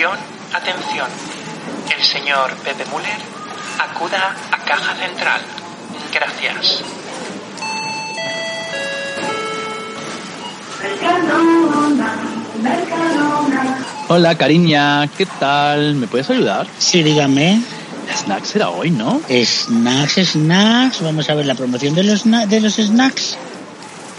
Atención, atención. El señor Pepe Müller acuda a Caja Central. Gracias. Hola, cariña, ¿qué tal? ¿Me puedes ayudar? Sí, dígame. Snacks era hoy, ¿no? Snacks, snacks. Vamos a ver la promoción de los, de los snacks.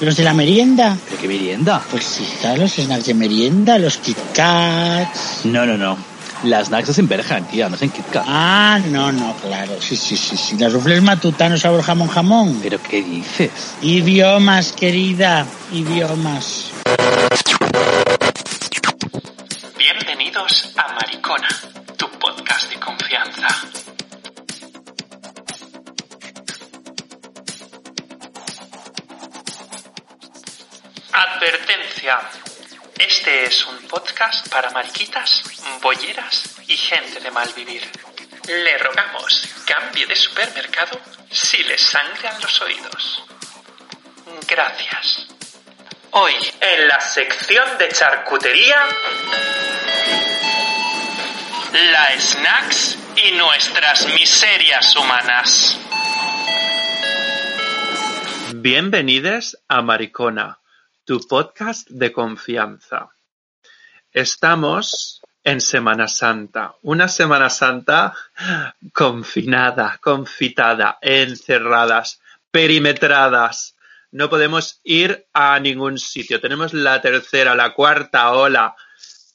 Los de la merienda. ¿Pero qué merienda? Pues sí, los snacks de merienda, los Kit Kats. No, no, no. Las snacks es en tía, no es en KitKat. Ah, no, no, claro. Sí, sí, sí, sí. Los rufles matutanos sabor jamón jamón. ¿Pero qué dices? Idiomas, querida. Idiomas. Bienvenidos a Maricona, tu podcast de confianza. Advertencia. Este es un podcast para mariquitas, bolleras y gente de mal vivir. Le rogamos cambie de supermercado si le sangran los oídos. Gracias. Hoy, en la sección de charcutería, la snacks y nuestras miserias humanas. Bienvenidos a Maricona, tu podcast de confianza. Estamos en Semana Santa, una Semana Santa confinada, confitada, encerradas, perimetradas. No podemos ir a ningún sitio. Tenemos la tercera, la cuarta ola,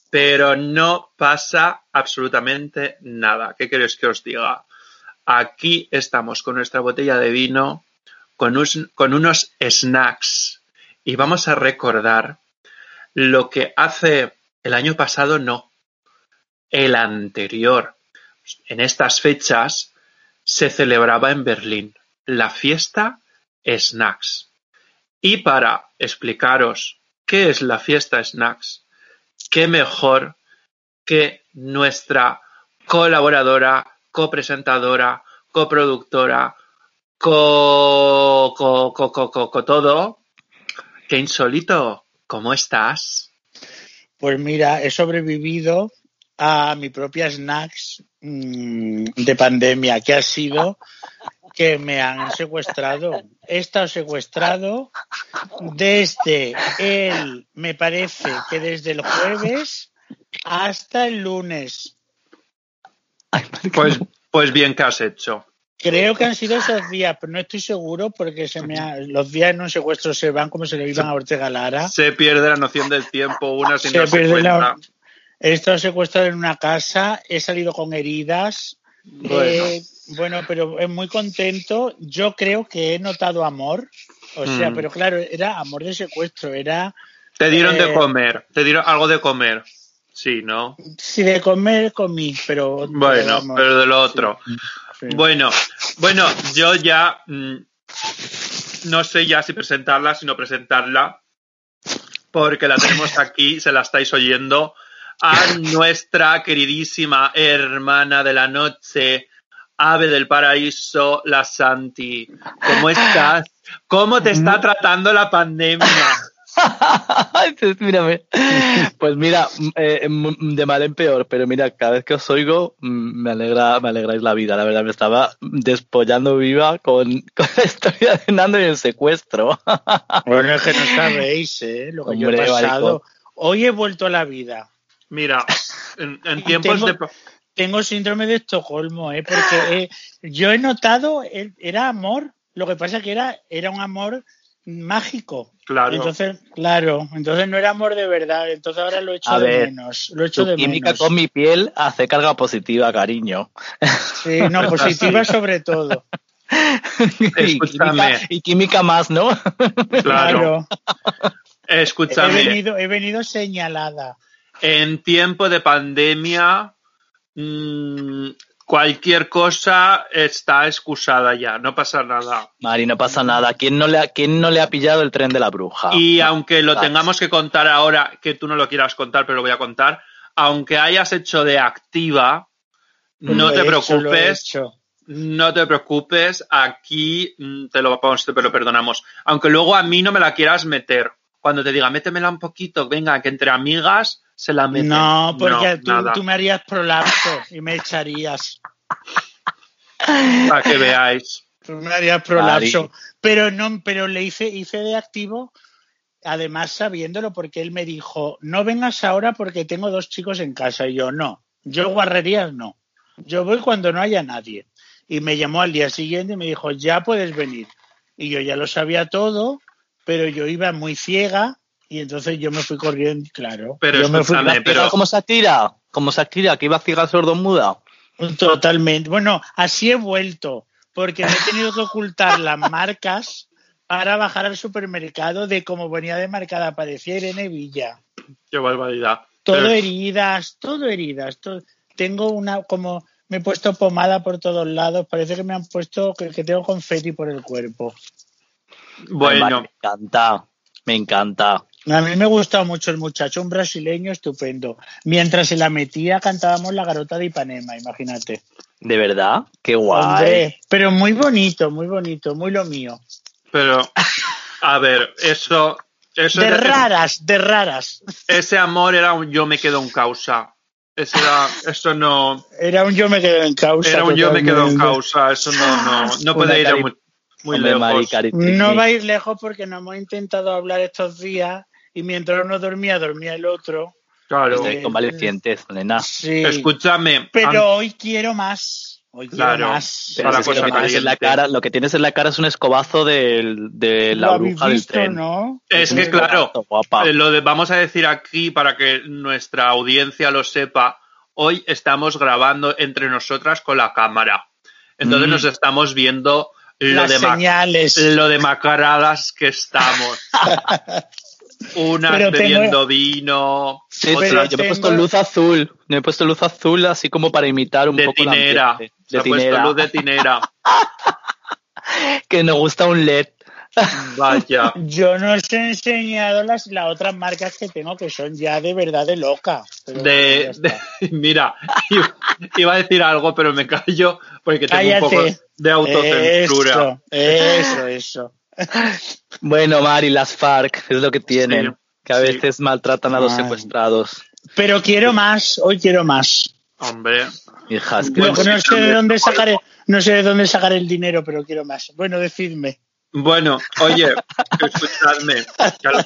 pero no pasa absolutamente nada. ¿Qué queréis que os diga? Aquí estamos con nuestra botella de vino, con, con unos snacks y vamos a recordar lo que hace el año pasado no, el anterior. En estas fechas se celebraba en Berlín la fiesta Snacks. Y para explicaros qué es la fiesta Snacks, qué mejor que nuestra colaboradora, copresentadora, coproductora, co, co, co, co, co, todo. Qué insólito. ¿Cómo estás? Pues mira, he sobrevivido a mi propia snacks mm, de pandemia, que ha sido que me han secuestrado. He estado secuestrado desde el, me parece que desde el jueves hasta el lunes. Pues, pues bien que has hecho. Creo que han sido esos días, pero no estoy seguro porque se me ha- los días en un secuestro se van como se le iban a Ortega Lara. Se pierde la noción del tiempo, una sin Se pierde la-. He estado secuestrado en una casa, he salido con heridas. Bueno. Eh, bueno, pero es muy contento. Yo creo que he notado amor. O sea, Mm. pero claro, era amor de secuestro. Era, Te dieron de Eh, comer, te dieron algo de comer. Sí, ¿no? si de comer, comí, pero. Bueno, vamos, pero de lo otro. sí. Bueno, bueno, yo ya mm, no sé ya si presentarla, si no presentarla, porque la tenemos aquí, se la estáis oyendo, a nuestra queridísima hermana de la noche, ave del paraíso, la Santi. ¿Cómo estás? ¿Cómo te está tratando la pandemia? Pues mírame. Pues mira, eh, de mal en peor, pero mira, cada vez que os oigo me alegra, me alegráis la vida. La verdad, me estaba despollando viva con, con la historia de Nando y el secuestro. Bueno, es que no sabéis, ¿eh? Lo que yo Hombre, he pasado. Hoy he vuelto a la vida. Mira, en, en tiempos Tengo- de... Tengo síndrome de Estocolmo, ¿eh? Porque eh, yo he notado, eh, era amor. Lo que pasa que era, era un amor mágico. Claro. Entonces, claro, entonces no era amor de verdad. Entonces ahora lo echo A de ver, menos. Lo echo Tu de química menos. con mi piel hace carga positiva, cariño. Sí, no, positiva sobre todo. y, química, y química más, ¿no? Claro. He Escúchame, venido, he venido señalada. en tiempo de pandemia, mm, cualquier cosa está excusada ya, no pasa nada. Mari, no pasa nada. ¿Quién no le ha, quién no le ha pillado el tren de la bruja? Y aunque lo tengamos que contar ahora, que tú no lo quieras contar, pero lo voy a contar, aunque hayas hecho de activa, no Lo te he hecho, lo he preocupes, hecho. no te preocupes, aquí mm, te lo, te lo perdonamos. Aunque luego a mí no me la quieras meter. Cuando te diga, métemela un poquito, venga, que entre amigas se la meten. No, porque tú, me harías prolapso y me echarías. Para que veáis. Tú me harías prolapso. Pero no, pero le hice, hice de activo, además sabiéndolo, porque él me dijo, no vengas ahora porque tengo dos chicos en casa. Y yo, no, yo guarrerías no. Yo voy cuando no haya nadie. Y me llamó al día siguiente y me dijo, ya puedes venir. Y yo ya lo sabía todo, pero yo iba muy ciega y entonces yo me fui corriendo, claro. Pero yo me fui pero- ¿Cómo Shakira? Como Shakira, que iba ciega sordomuda. Totalmente. Bueno, así he vuelto, porque me he tenido que ocultar las marcas para bajar al supermercado de cómo venía de marcada, parecía Irene Villa. Qué barbaridad. Todo Pero- heridas, todo heridas. todo- Tengo una, como me he puesto pomada por todos lados, parece que me han puesto, que, que tengo confeti por el cuerpo. Bueno, me encanta. Me encanta. A mí me gustaba mucho el muchacho, un brasileño estupendo. Mientras se la metía, cantábamos la garota de Ipanema, imagínate. ¿De verdad? Qué guay. Hombre, pero muy bonito, muy bonito, muy lo mío. pero, a ver, eso, eso De era- raras, de raras. ese amor era un yo me quedo en causa. Ese era, eso no, Era un yo me quedo en causa. era un yo me quedo en causa. Eso no, no, no puede ir muy, muy Hombre, lejos. Mari, No va a ir lejos porque nos hemos intentado hablar estos días y mientras uno dormía, dormía el otro. Claro. Estoy convalecientes, nena. Sí. Escúchame. Pero hoy quiero más. Hoy quiero Claro. más. Pero Para es que cosa lo, que tienes en la cara, lo que tienes en la cara es un escobazo de ¿Lo la bruja del visto, tren. no? Es que, claro, guapa. Eh, lo de, vamos a decir aquí para que nuestra audiencia lo sepa. Hoy estamos grabando entre nosotras con la cámara. Entonces Mm. nos estamos viendo lo, Las de señales. lo demacaradas que estamos. Unas Pero tengo- bebiendo vino, Sí, otras pero yo me he puesto luz azul. Me he puesto luz azul así como para imitar un de poco tinera. Se De ha puesto tinera. luz de tinera. Que nos gusta un LED. Vaya. Yo no os he enseñado las, las otras marcas que tengo que son ya de verdad de loca. De, mira, iba, iba a decir algo, pero me callo porque tengo Cállate. un poco de autocensura. Eso, eso, eso. Bueno, Mari, las FARC es lo que tienen. Sí, que a sí. veces maltratan a los Ay. secuestrados. Pero quiero más, hoy quiero más. Hombre, Hijas, Bueno, no sé de dónde sacaré, no sé de dónde sacar el dinero, pero quiero más. Bueno, decidme. Bueno, oye, escuchadme. Que a, lo,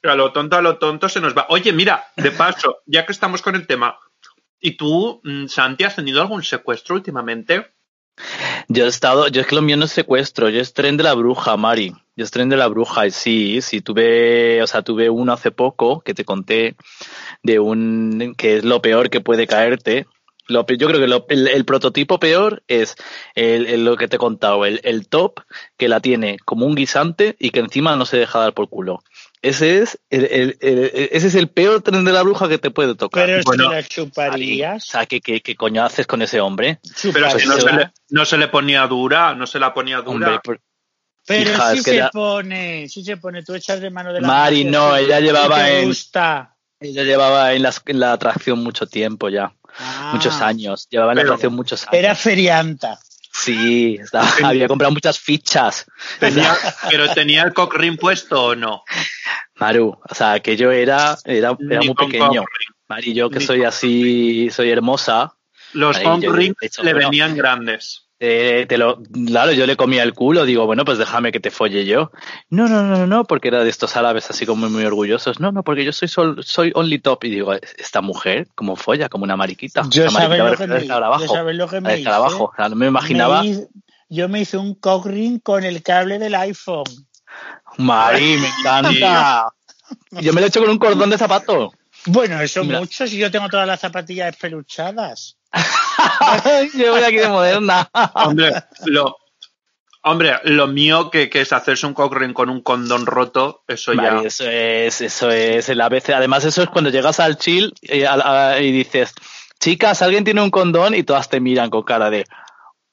que a lo tonto, a lo tonto se nos va. Oye, mira, de paso, ya que estamos con el tema, ¿y tú, mm, Santi, has tenido algún secuestro últimamente? Yo he estado, yo es que lo mío no es secuestro, yo es tren de la bruja, Mari. Yo es tren de la bruja, y sí, sí, tuve, o sea, tuve uno hace poco que te conté de un, que es lo peor que puede caerte. Lo, yo creo que el, prototipo peor es el, lo que te he contado, el top que la tiene como un guisante y que encima no se deja dar por culo. Ese es el, el- el- ese es el peor tren de la bruja que te puede tocar. Pero Bueno, si la chuparías, o sea, ¿qué, qué, qué coño haces con ese hombre? Pero si no se le, no se le ponía dura, no se la ponía dura. Hombre, por- Pero Hija, que se pone, sí se pone. Tú echas de mano de la Mari, no, ella llevaba te en- gusta. Ella llevaba en, las- en la atracción mucho tiempo ya, Ah, muchos años. Llevaba en la atracción muchos años. Era ferianta. Sí, estaba- había comprado muchas fichas. Tenía, pero tenía el cock ring puesto o no. Maru, o sea, que yo era, era, muy pequeño. ring. Mari, yo que Ni soy así, soy hermosa, Los cock hecho, le venían grandes. Eh, te lo, claro, yo le comía el culo, digo, bueno, pues déjame que te folle yo. No, no, no, no, porque era de estos árabes así como muy orgullosos. No, no, porque yo soy sol- soy only top. Y digo, esta mujer, como folla, como una mariquita. Yo sabes lo que me, yo lo que al me hice. escarabajo. O sea, no me imaginaba. Me hice- yo me hice un cock ring con el cable del iPhone. Mari, me encanta. Yo me lo he hecho con un cordón de zapato. Bueno, eso Mira. mucho, si yo tengo todas las zapatillas espeluchadas. yo voy aquí de moderna. Hombre, lo, Hombre, lo mío que, que es hacerse un cockring con un condón roto, eso ya. Eso es, eso es el ABC. Además, eso es cuando llegas al chill y, a- a- y dices, chicas, alguien tiene un condón y todas te miran con cara de,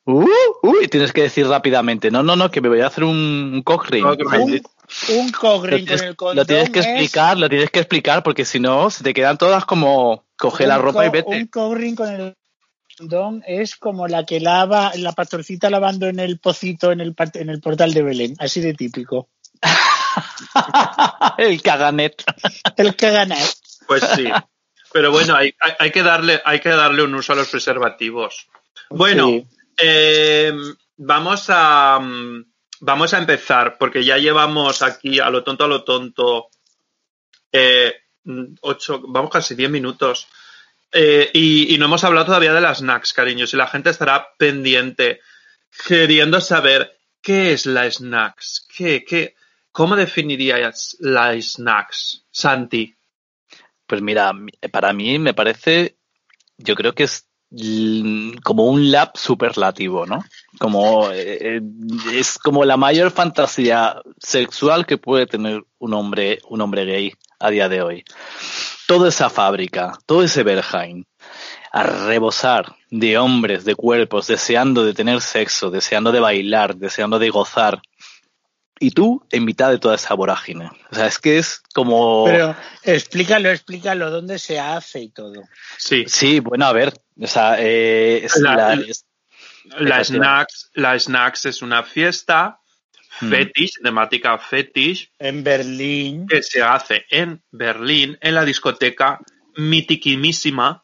uh, uh, y tienes que decir rápidamente, no, no, no, que me voy a hacer un, un cock ring. Cock ring. Lo Un, un cockring con el condón lo tienes que es explicar, lo tienes que explicar, porque si no, se te quedan todas como, coge la ropa y vete. Un cockring con el condón es como la que lava, la pastorcita lavando en el pocito en el, en el portal de Belén. Así de típico. el caganet. El gana. Pues sí. Pero bueno, hay, hay, hay que darle, hay que darle un uso a los preservativos. Bueno, Sí. eh, vamos a vamos a empezar, porque ya llevamos aquí a lo tonto a lo tonto eh, ocho, vamos casi diez minutos. Eh, y, y no hemos hablado todavía de las snacks, cariños, y la gente estará pendiente, queriendo saber qué es la snacks, qué, qué, cómo definirías la snacks, Santi. Pues mira, para mí me parece, yo creo que es como un lab superlativo, ¿no? Como eh, eh, es como la mayor fantasía sexual que puede tener un hombre, un hombre gay a día de hoy. Toda esa fábrica, todo ese Berghain, a rebosar de hombres, de cuerpos, deseando de tener sexo, deseando de bailar, deseando de gozar. Y tú en mitad de toda esa vorágine. O sea, es que es como... Pero explícalo, explícalo, dónde se hace y todo. Sí. Sí, bueno, a ver, o sea, eh, es La- la- es- snacks, la snacks es una fiesta. Fetish, temática fetish, En Berlín. que se hace en Berlín, en la discoteca mitiquimísima,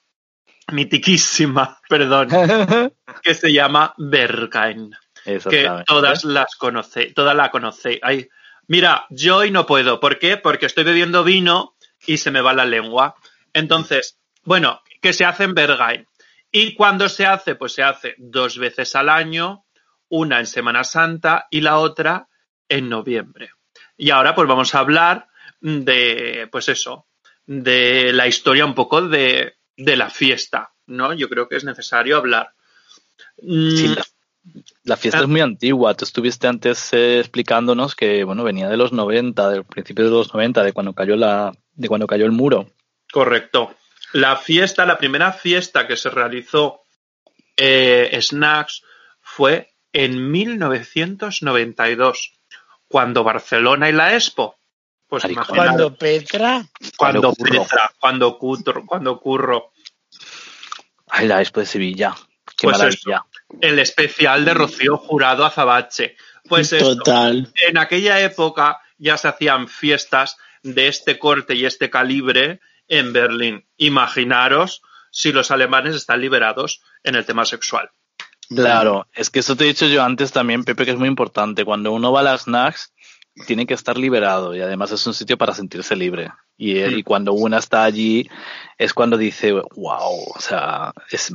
mitiquísima, perdón, que se llama Berghain, que todas las conocéis, todas la conocéis. Ay, mira, yo hoy no puedo, ¿por qué? Porque estoy bebiendo vino y se me va la lengua. Entonces, bueno, que se hace en Berghain. Y cuando se hace, pues se hace dos veces al año, una en Semana Santa y la otra en noviembre. Y ahora pues vamos a hablar de, pues eso, de la historia un poco de, de la fiesta, ¿no? Yo creo que es necesario hablar. Mm, Sí, la, la fiesta Ah. es muy antigua. Tú estuviste antes eh, explicándonos que, bueno, venía de los 90, del principio de los 90, de cuando cayó la, de cuando cayó el muro. Correcto. La fiesta, la primera fiesta que se realizó eh, Snacks fue en 1992, cuando Barcelona y la Expo. Pues Cuando Petra. cuando Cuando Curro. Petra, cuando Curro, cuando Curro. Ay, la Expo de Sevilla. Qué Pues maravilla. El especial de Rocío Jurado Azabache. Pues esto, Total. en aquella época ya se hacían fiestas de este corte y este calibre en Berlín. Imaginaros si los alemanes están liberados en el tema sexual. Claro, es que eso te he dicho yo antes también, Pepe, que es muy importante. Cuando uno va a las snacks, tiene que estar liberado y además es un sitio para sentirse libre. Y, eh, Mm. y cuando uno está allí es cuando dice, wow, o sea, es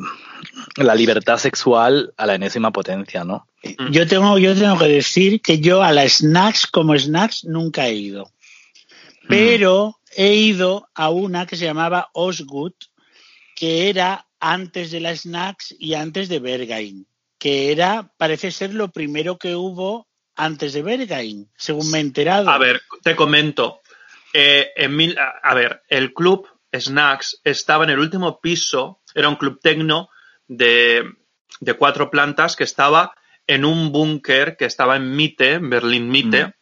la libertad sexual a la enésima potencia, ¿no? Yo tengo, yo tengo que decir que yo a las snacks como snacks nunca he ido. Pero he ido a una que se llamaba Osgood, que era antes de las snacks y antes de Berghain, que era, parece ser lo primero que hubo antes de Berghain, según me he enterado. A ver, te comento. Eh, en mil- a a ver, el club Snacks estaba en el último piso, era un club tecno de, de cuatro plantas que estaba en un búnker que estaba en Mitte, en Berlín Mitte, Mm.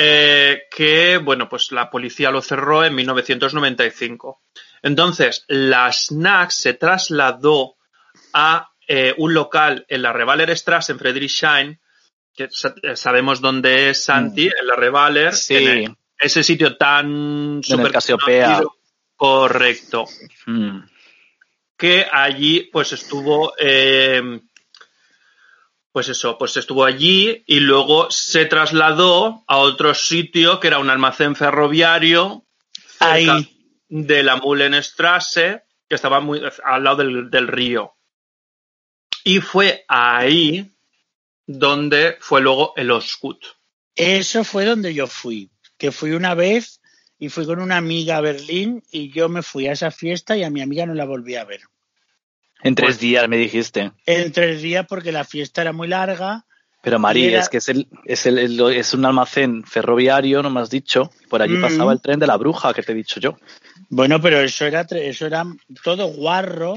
eh, que, bueno, pues la policía lo cerró en 1995. Entonces, la Snacks se trasladó a eh, un local en la Revalerstraße en Friedrichshain, que sa- eh, sabemos dónde es Santi, en la Revaler, Sí, en el- ese sitio tan conocido. Correcto. Mm. Que allí, pues estuvo, eh, pues eso, pues estuvo allí y luego se trasladó a otro sitio que era un almacén ferroviario Ahí. De la Mullenstrasse, que estaba muy al lado del, del río. Y fue ahí donde fue luego el Oscut. Eso fue donde yo fui, que fui una vez y fui con una amiga a Berlín y yo me fui a esa fiesta y a mi amiga no la volví a ver. En tres Pues- días me dijiste. En tres días porque la fiesta era muy larga Pero era- es que es, el, es, el, el- es un almacén ferroviario, no me has dicho. Por allí Mm. pasaba el tren de la bruja, que te he dicho yo. Bueno, pero eso era, eso era todo guarro.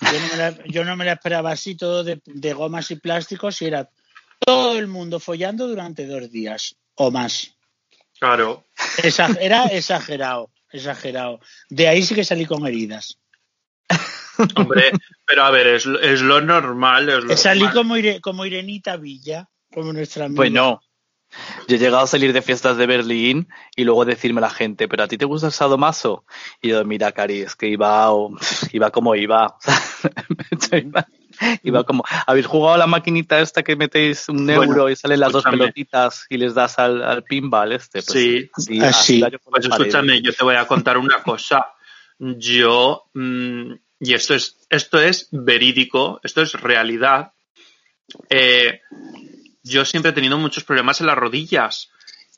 Yo no me la, yo no me la esperaba así, todo de, de gomas y plásticos, y era todo el mundo follando durante dos días o más. Claro. Exa- era exagerado, exagerado. De ahí sí que salí con heridas. Hombre, pero a ver, es, lo- es lo normal. Es lo Salí normal. como, Ire- como Irenita Villa, como nuestra amiga. Bueno, yo he llegado a salir de fiestas de Berlín y luego decirme a la gente, ¿pero a ti te gusta el sadomaso? Y yo, mira, Cari, es que iba, o- iba como iba. iba, como, ¿habéis jugado a la maquinita esta que metéis un Bueno, euro y salen las dos pelotitas y les das al, al pinball este? Pues, Sí. así- Ah, así Pues escúchame, yo te voy a contar una cosa. Yo, mm, y esto es, esto es verídico, esto es realidad. Eh, yo siempre he tenido muchos problemas en las rodillas.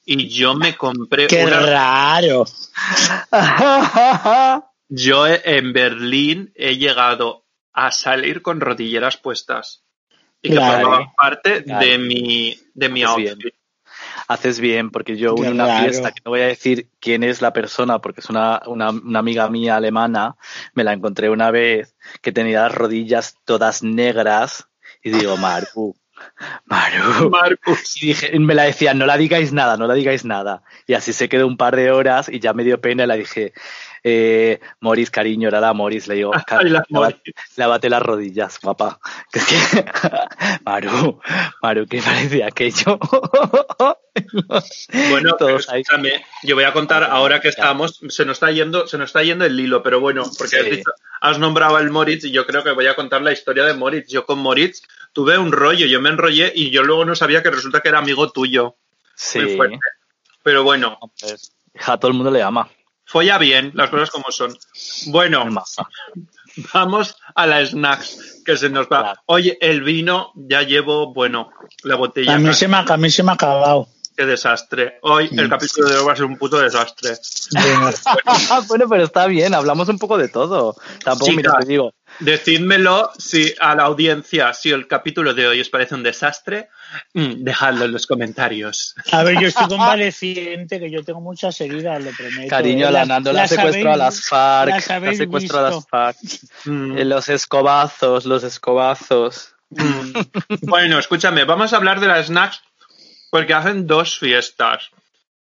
Y yo me compré ¡Qué una. raro! Yo eh, en Berlín he llegado a salir con rodilleras puestas. Y que Claro. formaban parte Claro. de mi, de mi bien. outfit. Haces bien, porque yo en una fiesta, que no voy a decir quién es la persona, porque es una, una, una amiga mía alemana, me la encontré una vez que tenía las rodillas todas negras y digo, Maru, Maru. Marcus. Y dije, me la decía, no la digáis nada, no la digáis nada. Y así se quedó un par de horas y ya me dio pena y la dije, eh, Moris, cariño, era la Moris, le digo, Ay, la lávate, las rodillas, guapa. Que es que, Maru, Maru, ¿qué parecía aquello? Bueno, pero Todos escúchame, yo voy a contar ahora que estamos, se nos está yendo, se nos está yendo el hilo, pero bueno, porque has, Sí. dicho- has nombrado al Moritz y yo creo que voy a contar la historia de Moritz. Yo con Moritz tuve un rollo, yo me enrollé y yo luego no sabía que resulta que era amigo tuyo. Sí, Muy fuerte. Pero bueno, a todo el mundo le ama. Folla bien, las cosas como son. Bueno, vamos a la snacks que se nos va. Oye, el vino ya llevo, bueno, la botella. A mí, se me, ha- a mí se me ha acabado. Qué desastre. Hoy el Mm. capítulo de hoy va a ser un puto desastre. Bueno, bueno, pero está bien, hablamos un poco de todo. Tampoco, mira, te digo, Decídmelo si a la audiencia, si el capítulo de hoy os parece un desastre, dejadlo en los comentarios. a ver, yo estoy convaleciente, que yo tengo muchas heridas, lo prometo. Cariño, la Las- Nando la secuestró a habéis- las FARC, las la secuestró a las. FARC. Mm. Eh, Los escobazos, los escobazos. Mm. Bueno, escúchame, vamos a hablar de las snacks porque hacen dos fiestas.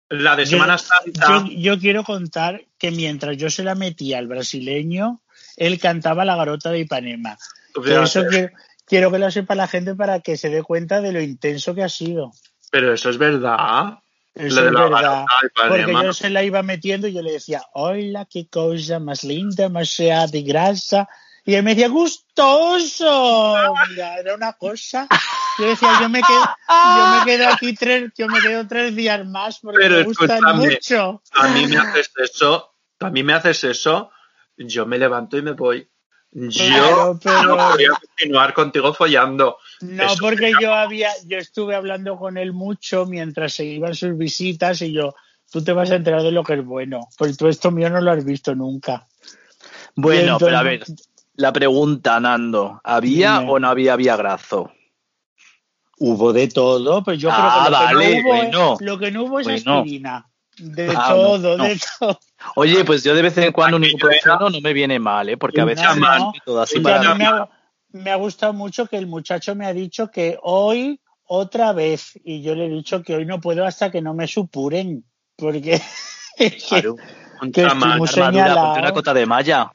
La de Yo- Semana Santa. Yo, yo quiero contar que mientras yo se la metía al brasileño, él cantaba la garota de Ipanema. Por Fíjate, eso quiero, quiero que lo sepa la gente para que se dé cuenta de lo intenso que ha sido. Pero eso es verdad. Eso es verdad. Porque yo se la iba metiendo y yo le decía, hola, qué cosa más linda, más sea de grasa. Y él me decía, gustoso. Mira, era una cosa. Yo decía, yo me quedo, yo me quedo aquí tres, yo me quedo tres días más porque Pero me gustan mucho. A mí me haces eso, a mí me haces eso, yo me levanto y me voy. Yo Claro, pero- no podría continuar contigo follando. No, Eso porque yo había, yo estuve hablando con él mucho mientras se iban sus visitas y yo, tú te vas a enterar de lo que es bueno, porque tú esto mío no lo has visto nunca. Bueno, pero a ver, la pregunta, Nando, ¿había Dime. o no había viagrazo? Hubo de todo, pero yo Ah, creo que lo, vale, que no hubo, bueno. lo que no hubo es Bueno. aspirina. De Ah, todo, no, de todo. Oye, pues yo de vez en cuando un ibuprofeno no me viene mal, ¿eh? Porque a veces todo así para... me ha, me ha gustado mucho que el muchacho me ha dicho que hoy otra vez, y yo le he dicho que hoy no puedo hasta que no me supuren, porque Claro, que armadura, ponte una cota de malla.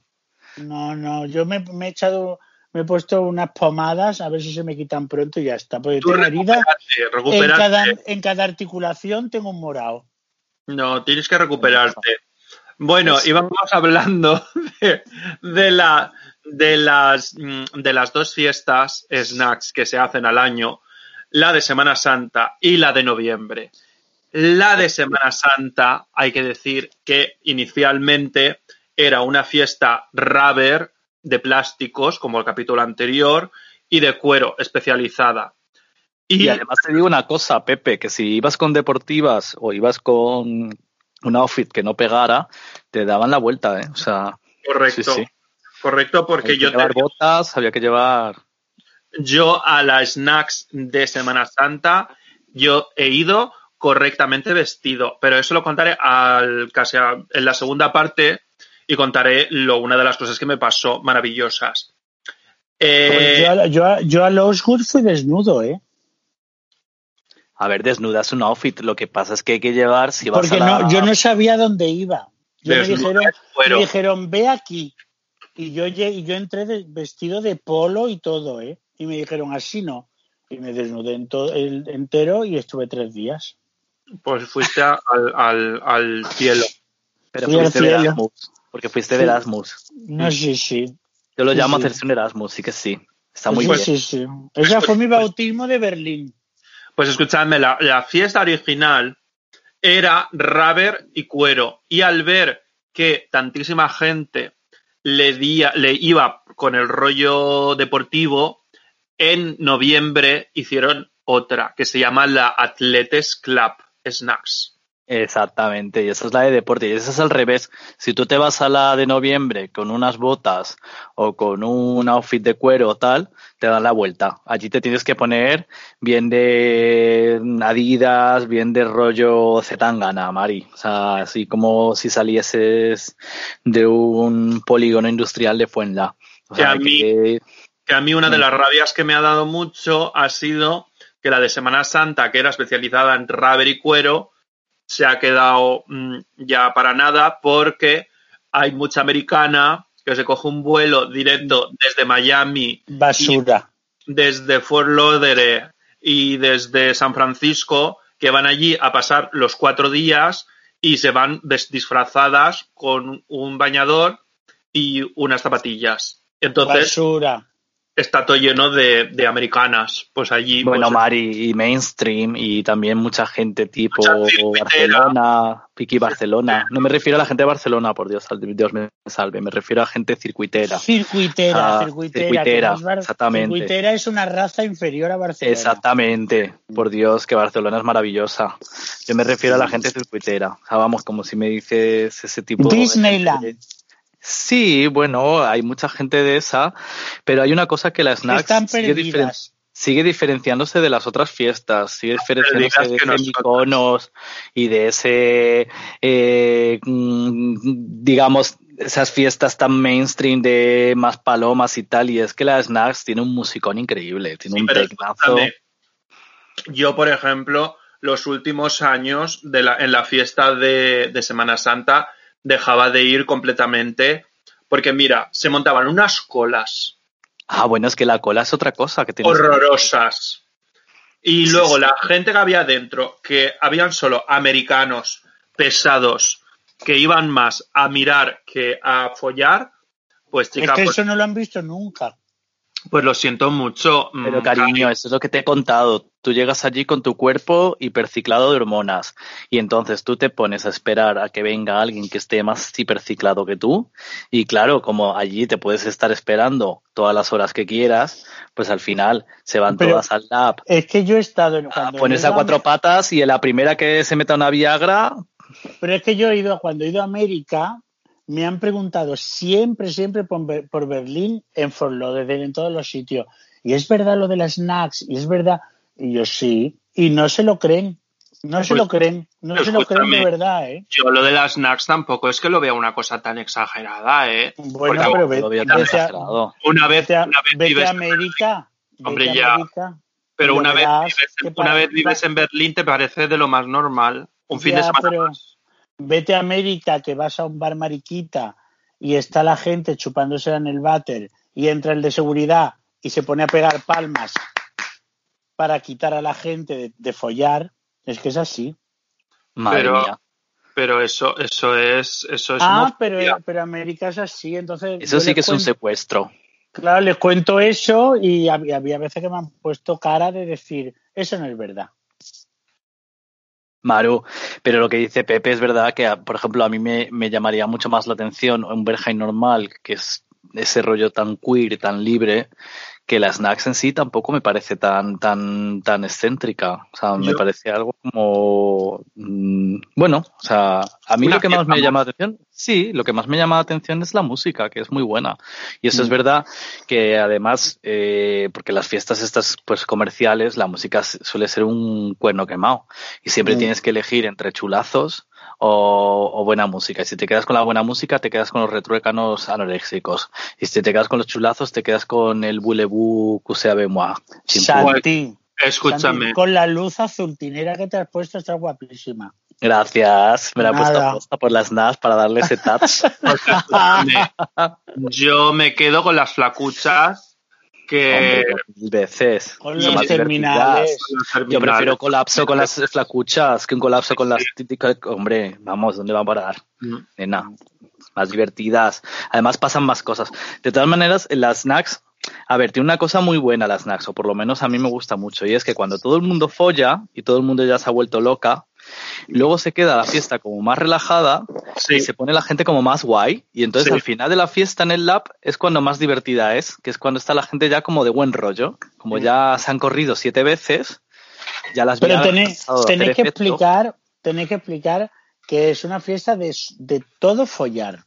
No, no, yo me, me he echado, me he puesto unas pomadas a ver si se me quitan pronto y ya está. Porque Tú tengo herida en cada, en cada articulación tengo un morado. No, tienes que recuperarte. Bueno, Pues- íbamos hablando de, de la, de, las, mm, de las dos fiestas snacks que se hacen al año, la de Semana Santa y la de noviembre. La de Semana Santa, hay que decir que inicialmente era una fiesta rubber de plásticos, como el capítulo anterior, y de cuero especializada. Y además te digo una cosa, Pepe, que si ibas con deportivas o ibas con un outfit que no pegara, te daban la vuelta, ¿eh? O sea, correcto, sí, sí. correcto, porque había que yo llevar te, botas, había que llevar... yo a las snacks de Semana Santa, yo he ido correctamente vestido, pero eso lo contaré al, casi a- en la segunda parte y contaré lo, una de las cosas que me pasó maravillosas. Eh, Pues yo, a- yo, a- yo a Losgood fui desnudo, ¿eh? A ver, desnudas un outfit. Lo que pasa es que hay que llevar, si vas Porque a la... no, yo no sabía dónde iba. Yo me dijeron, me dijeron, ve aquí. Y yo, y yo entré de- vestido de polo y todo, ¿eh? Y me dijeron, así no. Y me desnudé en todo, el, entero y estuve tres días. pues fuiste a- al, al, al cielo. Pero Fui al fuiste de cielo. Erasmus. Porque fuiste de. Erasmus. No, sí, sí. Yo lo Sí, llamo sí. hacerse un Erasmus, sí que sí. Está muy sí, bien. sí, sí. Ese fue mi bautismo de Berlín. Pues escuchadme, la, fiesta original era raber y cuero. Y al ver que tantísima gente le, día- le iba con el rollo deportivo, en noviembre hicieron otra que se llama la Atletes Club Snacks. Exactamente, y esa es la de deporte, y esa es al revés. Si tú te vas a la de noviembre con unas botas o con un outfit de cuero o tal, te dan la vuelta. Allí te tienes que poner bien de Adidas, bien de rollo Zetangana, Mari. O sea, así como si salieses de un polígono industrial de Fuenla. O Que a mí- que- Que a mí una de las rabias que me ha dado mucho ha sido que la de Semana Santa, que era especializada en raber y cuero, se ha quedado mm, ya para nada porque hay mucha americana que se coge un vuelo directo desde Miami, Basura. desde Fort Lauderdale y desde San Francisco, que van allí a pasar los cuatro días y se van disfrazadas con un bañador y unas zapatillas. Entonces, Basura. Está todo lleno de, de americanas. Pues allí. Bueno, pues, Mari, y mainstream, y también mucha gente tipo Mucha. Barcelona, Piqui Barcelona. No me refiero a la gente de Barcelona, por Dios, Dios me salve, me refiero a gente circuitera. Circuitera, Ah, circuitera. circuitera, bar- exactamente. Circuitera es una raza inferior a Barcelona. Exactamente, por Dios, que Barcelona es maravillosa. Yo me refiero a la gente circuitera. O sea, vamos, como si me dices ese tipo de Disneyland. Sí, bueno, hay mucha gente de esa, pero hay una cosa que la Snacks Están sigue, diferen- perdidas. sigue diferenciándose de las otras fiestas, sigue diferenciándose de ese Mykonos y de ese, eh, mm, digamos, esas fiestas tan mainstream de más palomas y tal, y es que la Snacks tiene un musicón increíble, tiene sí, un tecnazo. Yo, por ejemplo, los últimos años de la, en la fiesta de, de Semana Santa dejaba de ir completamente. Porque, mira, se montaban unas colas Ah, bueno, es que la cola es otra cosa que tienes. horrorosas. Y Sí, luego sí. la gente que había dentro, que habían solo americanos pesados que iban más a mirar que a follar, pues Es chica, que pues, eso no lo han visto nunca. Pues lo siento mucho. Pero mm, cariño, Cari. eso es lo que te he contado. Tú llegas allí con tu cuerpo hiperciclado de hormonas y entonces tú te pones a esperar a que venga alguien que esté más hiperciclado que tú y claro, como allí te puedes estar esperando todas las horas que quieras, pues al final se van Pero- todas al lab Es que yo he estado en a cuando ido a cuatro patas y en la primera que se meta una Viagra, Pero es que yo he ido, cuando he ido a América, me han preguntado siempre, siempre por, Ber- por Berlín, en Fort Lauderdale, en todos los sitios. Y es verdad lo de las snacks, y es verdad. Y yo sí, y no se lo creen. No se lo creen, no se lo creen de verdad, ¿eh? Yo lo de las snacks tampoco es que lo vea una cosa tan exagerada, ¿eh? Bueno, Porque pero ve- lo veo tan vete, a, una vez, vete a- una vez vete a vives, América. Hombre, vete ya. América, pero una vez vives, una vez vives en Berlín te parece de lo más normal. Un fin de semana pero- más. Vete a América, que vas a un bar mariquita y está la gente chupándose en el váter y entra el de seguridad y se pone a pegar palmas para quitar a la gente de, de follar. Es que es así. Madre Pero- mía. Pero eso, eso es, eso es Ah, pero, pero América es así. Entonces, Eso sí que es un secuestro. Claro, les cuento eso y había, había veces que me han puesto cara de decir, eso no es verdad. Maru, pero lo que dice Pepe es verdad que, por ejemplo, a mí me, me llamaría mucho más la atención un Berghain normal, que es ese rollo tan queer, tan libre, que la snacks en sí tampoco me parece tan, tan, tan excéntrica. O sea, me Yo- parece algo como, mm, bueno, o sea, a mí lo que más me llama la atención, sí, lo que más me llama la atención es la música, que es muy buena. Y eso es Mm. verdad que además, eh, porque las fiestas estas, pues comerciales, la música suele ser un cuerno quemado. Y siempre Mm. tienes que elegir entre chulazos o, o buena música. Y si te quedas con la buena música, te quedas con los retruécanos anoréxicos. Y si te quedas con los chulazos, te quedas con el boulevou que moi. Santi, Escúchame. Santi, con la luz azultinera que te has puesto, estás guapísima. Gracias. Me la he puesto a posta por las NAS para darle ese touch. Escúchame. Yo me quedo con las flacuchas que Hombre, mil veces. Con los más terminales. divertidas. Yo prefiero colapso con las flacuchas que un colapso con las típicas. Hombre, vamos, ¿dónde va a parar? Mm. Nena, más divertidas. Además pasan más cosas. De todas maneras, en las snacks, a ver, tiene una cosa muy buena las snacks, o por lo menos a mí me gusta mucho, y es que cuando todo el mundo folla y todo el mundo ya se ha vuelto loca, luego se queda la fiesta como más relajada Sí. y se pone la gente como más guay, y entonces Sí. al final de la fiesta en el lab es cuando más divertida es, que es cuando está la gente ya como de buen rollo, como ya se han corrido siete veces, ya las Pero tenéis, que explicar, tenéis que explicar que es una fiesta de, de todo follar.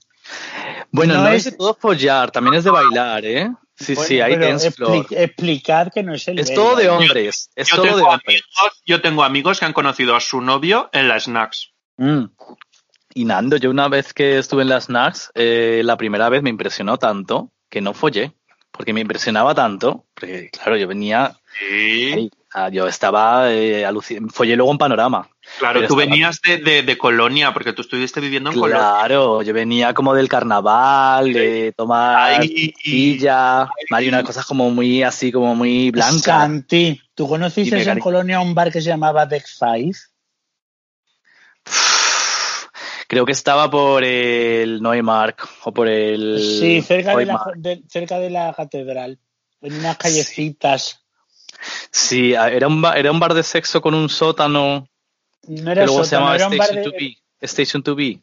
Bueno, no, no es es- de todo follar, también es de bailar, ¿eh? Sí, Bueno, sí, hay dance floor. expli- explicar que no es el Es verbo. todo de hombres, es Yo solo de tengo, hombres. amigos, yo tengo amigos que han conocido a su novio en las snacks. Mm. Y Nando, yo una vez que estuve en las snacks, eh, la primera vez me impresionó tanto que no follé, porque me impresionaba tanto, porque claro, yo venía, Sí. ahí, ah, yo estaba eh, follé luego en panorama. Claro, tú estaba- venías de, de, de Colonia, porque tú estuviste viviendo en Colonia. Claro, yo venía como del carnaval, de tomar pilla, Mari, unas cosas como muy así, como muy blancas. Santi, ¿tú conociste en cari. Colonia un bar que se llamaba Deck Five? Creo que estaba por el Neumark o por el. Sí, cerca de, la, de- cerca de la catedral, en unas callecitas. Sí, era un, ba- era un bar de sexo con un sótano No que era luego se llamaba era un bar Station de... 2B. Station 2B.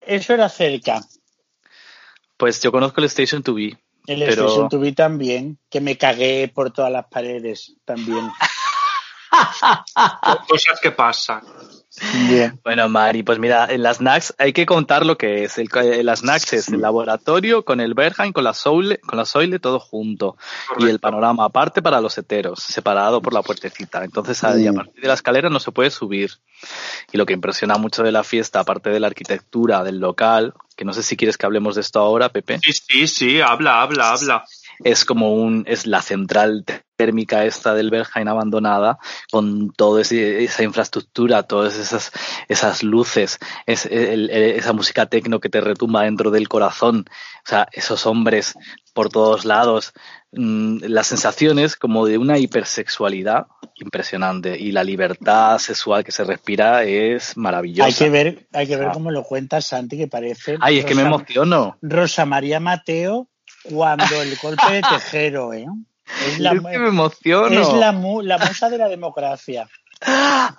Eso era cerca. Pues yo conozco el Station 2B. El Pero- Station Tubi también, que me cagué por todas las paredes también. Cosas que pasan. Bien. Bueno, Mari, pues mira, en las NACS hay que contar lo que es. El, el- las NACS es el laboratorio con el Berghain, con la Soile, con la Soile, todo junto. Y el panorama aparte para los heteros, separado por la puertecita. Entonces, ahí, a partir de la escalera no se puede subir. Y lo que impresiona mucho de la fiesta, aparte de la arquitectura del local, que no sé si quieres que hablemos de esto ahora, Pepe. Sí, sí, sí, habla, habla, habla. Es como un es la central térmica esta del Berghain abandonada con toda esa infraestructura todas esas esas luces es, el- el- esa música tecno que te retumba dentro del corazón. O sea esos hombres por todos lados mm, las sensaciones como de una hipersexualidad impresionante y la libertad sexual que se respira es maravillosa. Hay que ver, hay que ver Ah. cómo lo cuenta Santi, que parece ay es que me emociono. Rosa María Mateo cuando el golpe de Tejero, ¿eh? Es la, es que me emociono es la, mu- la musa de la democracia.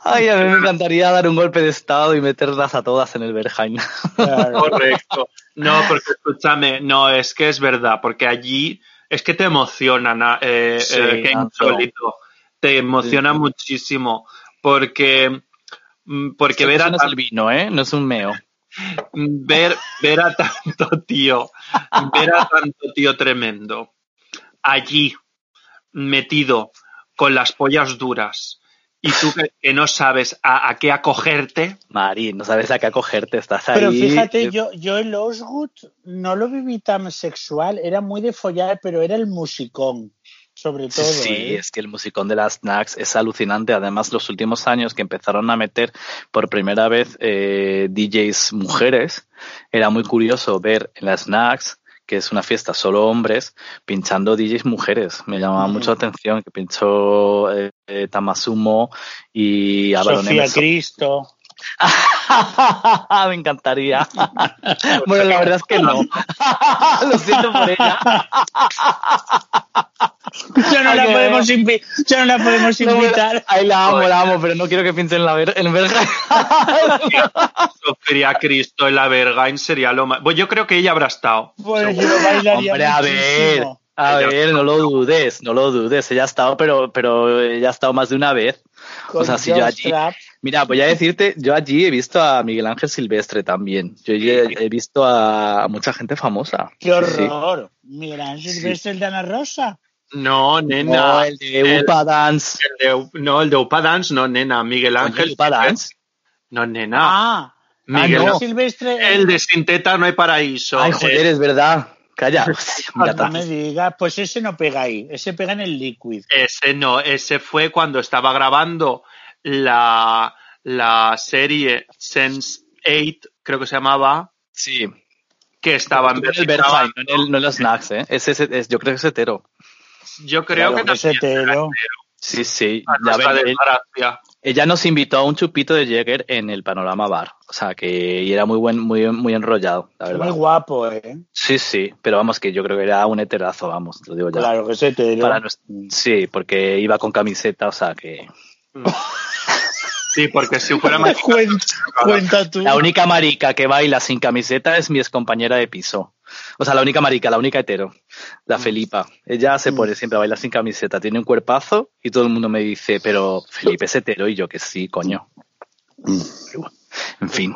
Ay, a mí me encantaría dar un golpe de estado y meterlas a todas en el Berghain. Claro. Correcto. No, porque escúchame, no, es que es verdad, porque allí es que te emociona, na- eh, Sí, eh, qué Nacho. insólito. Te emociona Sí. muchísimo, porque, mm, porque ver a, no es el vino, ¿eh? No es un meo. Ver, ver a tanto tío, ver a tanto tío tremendo. Allí metido con las pollas duras. Y tú que, que no sabes a, a qué acogerte, Mari, no sabes a qué acogerte, estás ahí. Pero fíjate, eh, yo, yo el Osgood no lo viví tan sexual, era muy de follar, pero era el musicón, sobre todo. sí, ¿eh? es que el musicón de las snacks es alucinante. Además, los últimos años que empezaron a meter por primera vez eh, DJs mujeres, era muy curioso ver en las snacks que es una fiesta solo hombres, pinchando DJs mujeres. Me llamaba Ujú. mucho la atención que pinchó eh, Tamasumo y Sofía. Cristo. Me encantaría. bueno, la verdad es que no. Lo siento por ella. Ya no, la podemos, invi- ya no la podemos No, invitar. Ay, la amo, la amo, pero no quiero que piensen en la ver en verga. Sofía Cristo en la Bergain sería lo más. Pues yo creo que ella habrá estado. Bueno, yo lo bailaría Hombre, a ver. A Ella- ver, no lo dudes, no lo dudes. Ella ha estado, pero, pero ella ha estado más de una vez. O sea, si yo allí. Mira, voy a decirte, yo allí he visto a Miguel Ángel Silvestre también. Yo he, he visto a mucha gente famosa. ¡Qué Sí, horror! Mira, ¿ves el de Ana Rosa? No, nena. No, el de El- Upa Dance. el de- no, el de Upa Dance, no, nena. Miguel Ángel. Upa Dance. No, nena. Ah, Miguel ah, no. Silvestre. El de Sinteta no hay paraíso. Ay, joder, es verdad. Calla. No me digas, pues ese no pega ahí, ese pega en el liquid. Ese no, ese fue cuando estaba grabando la, la serie Sense 8, creo que se llamaba, Sí. que estaba en el Berlín. Berghain, no en el, no en los snacks, ¿eh? Ese- es- yo creo que es hetero. Yo creo Claro, que era hetero. Sí, sí. a Ya nuestra ven, él- desgracia. ella nos invitó a un chupito de Jäger en el Panorama Bar. O sea, que y era muy buen, muy, muy enrollado, la verdad. Muy guapo, ¿eh? Sí, sí. Pero vamos, que yo creo que era un heterazo, vamos, te lo digo ya. Claro que es hetero. Para nos- Sí, porque iba con camiseta, o sea que. Sí, porque si fuera más Cuenta, cuenta tú. La única marica que baila sin camiseta es mi excompañera de piso. O sea, la única marica, la única hetero, la Felipa. Ella se pone siempre a bailar sin camiseta, tiene un cuerpazo y todo el mundo me dice, pero Felipe es hetero y yo que sí, coño. En fin.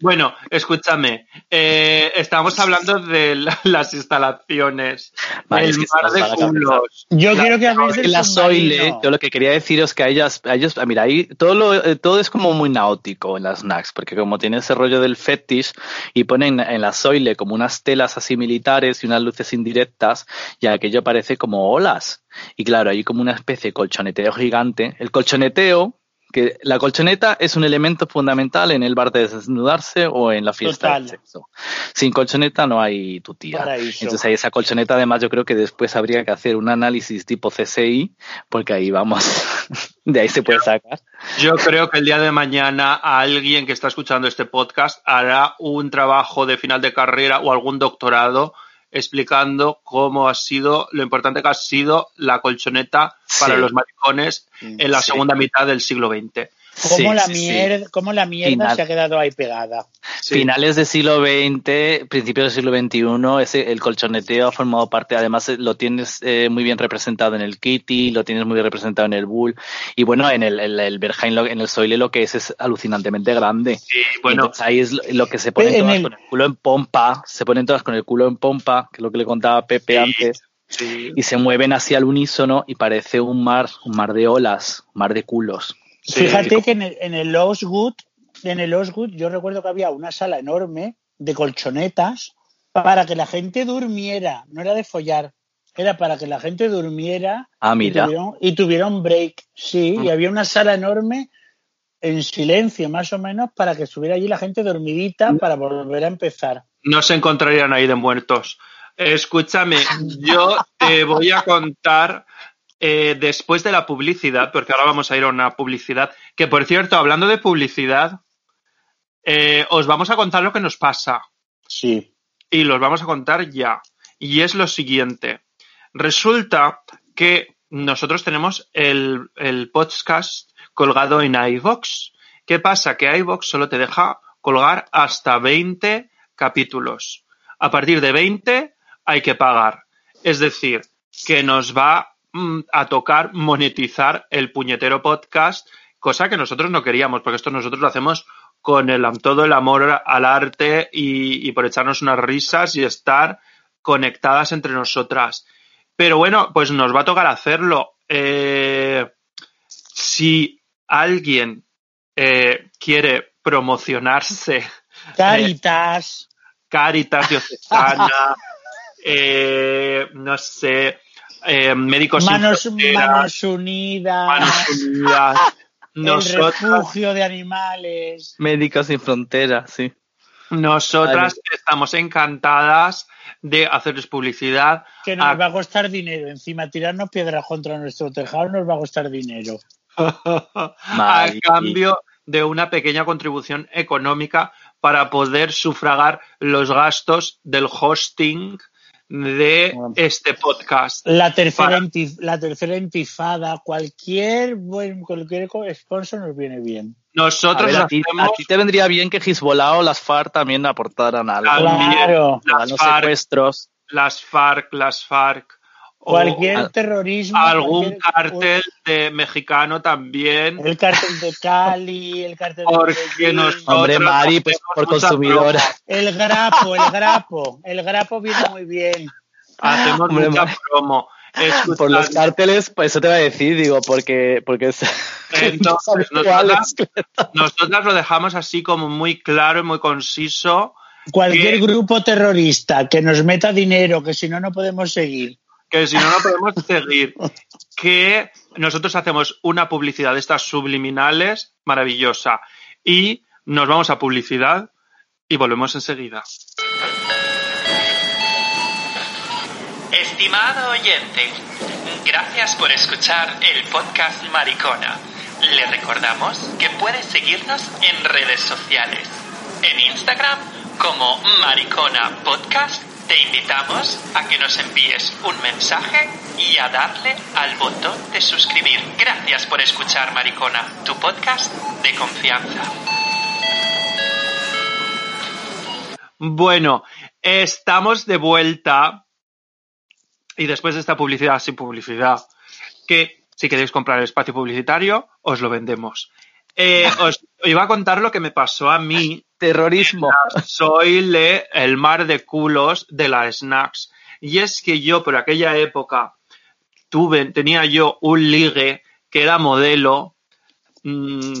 Bueno, escúchame, eh, estamos hablando de la- las instalaciones, Vale, el es que se mar de culos. Yo La- quiero que habléis del la Soile, yo lo que quería deciros que a ellas, a ellos, ah, mira, ahí todo lo, eh, todo es como muy náutico en las snacks, porque como tiene ese rollo del fetish y ponen en la Soile como unas telas así militares y unas luces indirectas, y aquello parece como olas. Y claro, hay como una especie de colchoneteo gigante. El colchoneteo, que la colchoneta es un elemento fundamental en el bar de desnudarse o en la fiesta Total. del sexo. Sin colchoneta no hay tu tía. Paraíso. Entonces ahí esa colchoneta además yo creo que después habría que hacer un análisis tipo CSI porque ahí vamos, de ahí se puede sacar. Yo creo que el día de mañana alguien que está escuchando este podcast hará un trabajo de final de carrera o algún doctorado explicando cómo ha sido, lo importante que ha sido la colchoneta para Sí. los maricones en la Sí. segunda mitad del siglo XX. ¿Cómo, Sí, la sí, sí. mierda, cómo la mierda Final. se ha quedado ahí pegada? Sí. Finales del siglo XX, principios del siglo XXI, ese, el colchoneteo ha formado parte, además eh, lo tienes eh, muy bien representado en el Kitty, lo tienes muy bien representado en el Bull, y bueno, en el, el, el Berghain, lo- en el Soile lo que es es alucinantemente grande. Sí, bueno, Entonces ahí es lo, lo que se ponen En todas el- con el culo en pompa, se ponen todas con el culo en pompa, que es lo que le contaba Pepe Sí. antes, sí, y se mueven así al unísono y parece un mar, un mar de olas, un mar de culos. Sí. Fíjate que en el, en el Osgood, en el Osgood, yo recuerdo que había una sala enorme de colchonetas para que la gente durmiera, no era de follar, era para que la gente durmiera Ah, y mira. tuviera, un- y tuviera un break, sí, Mm. y había una sala enorme en silencio más o menos para que estuviera allí la gente dormidita para volver a empezar. no se encontrarían ahí de muertos. Escúchame, yo te voy a contar eh, después de la publicidad, porque ahora vamos a ir a una publicidad, que por cierto, hablando de publicidad, eh, os vamos a contar lo que nos pasa Sí. y los vamos a contar ya. Y es lo siguiente. Resulta que nosotros tenemos el, el podcast colgado en iVox. ¿Qué pasa? Que iVox solo te deja colgar hasta 20 capítulos. A partir de 20 hay que pagar. Es decir, que nos va a tocar monetizar el puñetero podcast, cosa que nosotros no queríamos, porque esto nosotros lo hacemos con el, todo el amor al arte y, y por echarnos unas risas y estar conectadas entre nosotras. Pero bueno, pues nos va a tocar hacerlo. Eh, si alguien eh, quiere promocionarse, Caritas. Caritas Diocesana, eh, no sé, eh, Médicos Sin Manos, Fronteras, manos unidas. Manos Unidas, el refugio de animales. Médicos sin fronteras, sí. nosotras estamos encantadas de hacerles publicidad. Que nos va a costar dinero. Encima, tirarnos piedras contra nuestro tejado nos va a costar dinero. a cambio de una pequeña contribución económica para poder sufragar los gastos del hosting de este podcast. La tercera, Para- intif- la tercera intifada, cualquier buen cualquier sponsor nos viene bien. A Nosotros ver, a, ti, hacemos a ti te vendría bien que Hezbollah o las FARC también aportaran algo. También. Claro. las Para los FARC, secuestros. las FARC, las FARC. O Cualquier al- terrorismo. algún cualquier- cártel de mexicano también. El cártel de Cali, el cártel de Porque Medellín, nos- Hombre, Nosotros Mari, pues por consumidora. el grapo, el grapo. El grapo viene muy bien. Hacemos Hombre, mucha Mari. promo. Por los cárteles, pues eso te va a decir, digo, porque, porque es Entonces, habituales. nosotras lo dejamos así como muy claro y muy conciso, Cualquier grupo terrorista que nos meta dinero, que si no, no podemos seguir. Que si no, no podemos seguir. Que nosotros hacemos una publicidad de estas subliminales maravillosa. Y nos vamos a publicidad y volvemos enseguida. Estimado oyente, gracias por escuchar el podcast Maricona. Le recordamos que puedes seguirnos en redes sociales. En Instagram como Maricona Podcast te invitamos a que nos envíes un mensaje y a darle al botón de suscribir. Gracias por escuchar Maricona, tu podcast de confianza. Bueno, estamos de vuelta. Y después de esta publicidad sin publicidad, que si queréis comprar el espacio publicitario, os lo vendemos. Eh, os iba a contar lo que me pasó a mí. Terrorismo. Soy le, el mar de culos de la Snacks. Y es que yo por aquella época tuve, tenía yo un ligue que era modelo. Mm,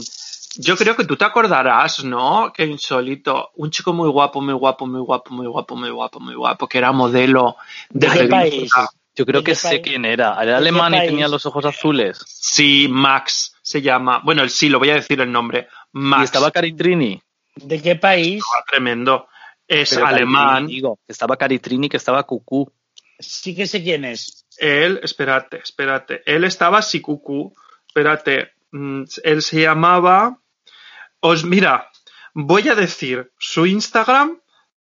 yo creo que tú te acordarás, ¿no? Que insólito. Un chico muy guapo, muy guapo, muy guapo, muy guapo, muy guapo, muy guapo, que era modelo de ¿De qué revista. país? Yo creo ¿De que sé país? quién era. Era alemán y país? tenía los ojos azules. Sí, Max se llama. Bueno, sí, lo voy a decir el nombre. Max. Y estaba Caritrini. ¿De qué país? Ah, tremendo. Es Pero alemán. Caritrini, digo, que estaba Caritrini, que estaba Cucú. Sí que sé quién es. Él, espérate, espérate. Él estaba Sikuku. Espérate. mm, Él se llamaba. Os mira, voy a decir su Instagram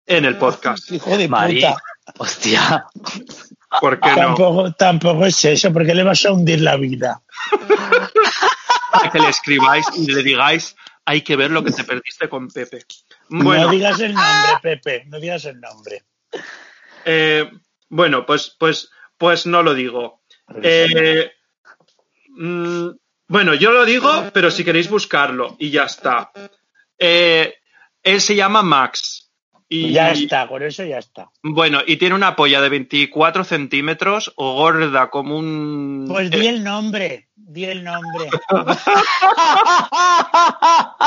en el podcast. Hijo de Mari. puta. Hostia. ¿Por qué no? Tampoco, tampoco es eso, porque le vas a hundir la vida. Para que le escribáis y le digáis, hay que ver lo que te perdiste con Pepe. Bueno, No digas el nombre, Pepe, no digas el nombre. eh, bueno, pues, pues, pues no lo digo. Eh, mm, bueno, yo lo digo, pero si queréis buscarlo y ya está. Eh, él se llama Max. Y, ya está, con eso ya está. Bueno, y tiene una polla de 24 centímetros o gorda como un... Pues di eh, el nombre, di el nombre.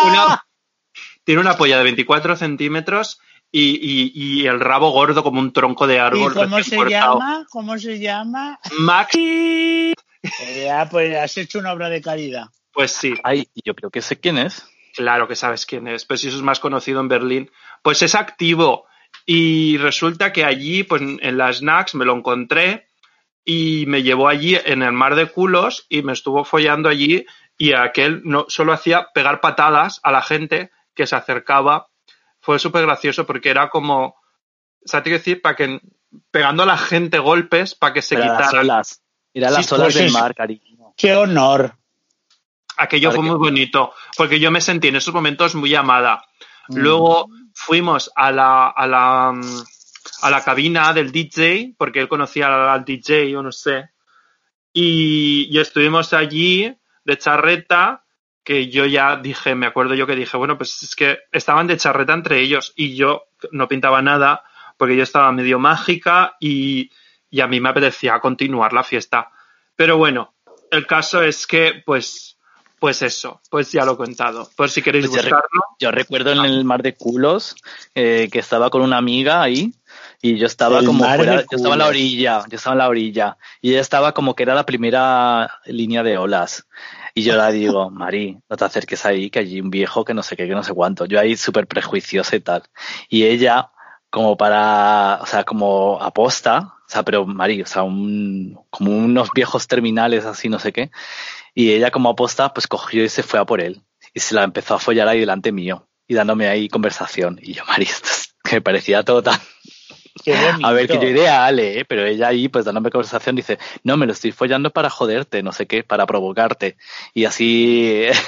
una- tiene una polla de 24 centímetros y, y- y el rabo gordo como un tronco de ¿Y árbol. cómo se cortado. llama? ¿Cómo se llama? Max. Eh, Ya, pues has hecho una obra de caridad. Pues sí. Ay, yo creo que sé quién es. Claro que sabes quién es, pero si eso es más conocido en Berlín. Pues es activo y resulta que allí, pues en las snacks me lo encontré y me llevó allí en el mar de culos y me estuvo follando allí y aquel no solo hacía pegar patadas a la gente que se acercaba. Fue súper gracioso porque era como, te quiero decir, para que pegando a la gente golpes para que se Era las quitaran. olas. Era las Sí, olas pues del mar, cariño. Qué honor. Aquello fue muy bonito, porque yo me sentí en esos momentos muy amada. Mm. Luego fuimos a la, a la, mm, a la cabina del DJ, porque él conocía al, DJ, o no sé. Y, y estuvimos allí de charreta, que yo ya dije, me acuerdo yo que dije, bueno, pues es que estaban de charreta entre ellos y yo no pintaba nada, porque yo estaba medio mágica y, y a mí me apetecía continuar la fiesta. Pero bueno, el caso es que, pues, pues eso, pues ya lo he contado. Por si queréis Pues buscarlo. Yo recuerdo en el mar de culos eh, que estaba con una amiga ahí y yo estaba El como fuera, yo estaba en la orilla, yo estaba en la orilla y ella estaba como que era la primera línea de olas. Y yo la digo, Mari, no te acerques ahí, que allí un viejo que no sé qué, que no sé cuánto. Yo ahí súper prejuiciosa y tal. Y ella, como para, o sea, como aposta, o sea, pero Mari, o sea, un, como unos viejos terminales así, no sé qué. Y ella como aposta, pues cogió y se fue a por él. Y se la empezó a follar ahí delante mío. Y dándome ahí conversación. Y yo, Mari, esto es- que me parecía todo tan... A ver, que yo ideal, ¿eh? Pero ella ahí, pues dándome conversación, dice, no, me lo estoy follando para joderte, no sé qué, para provocarte. Y así...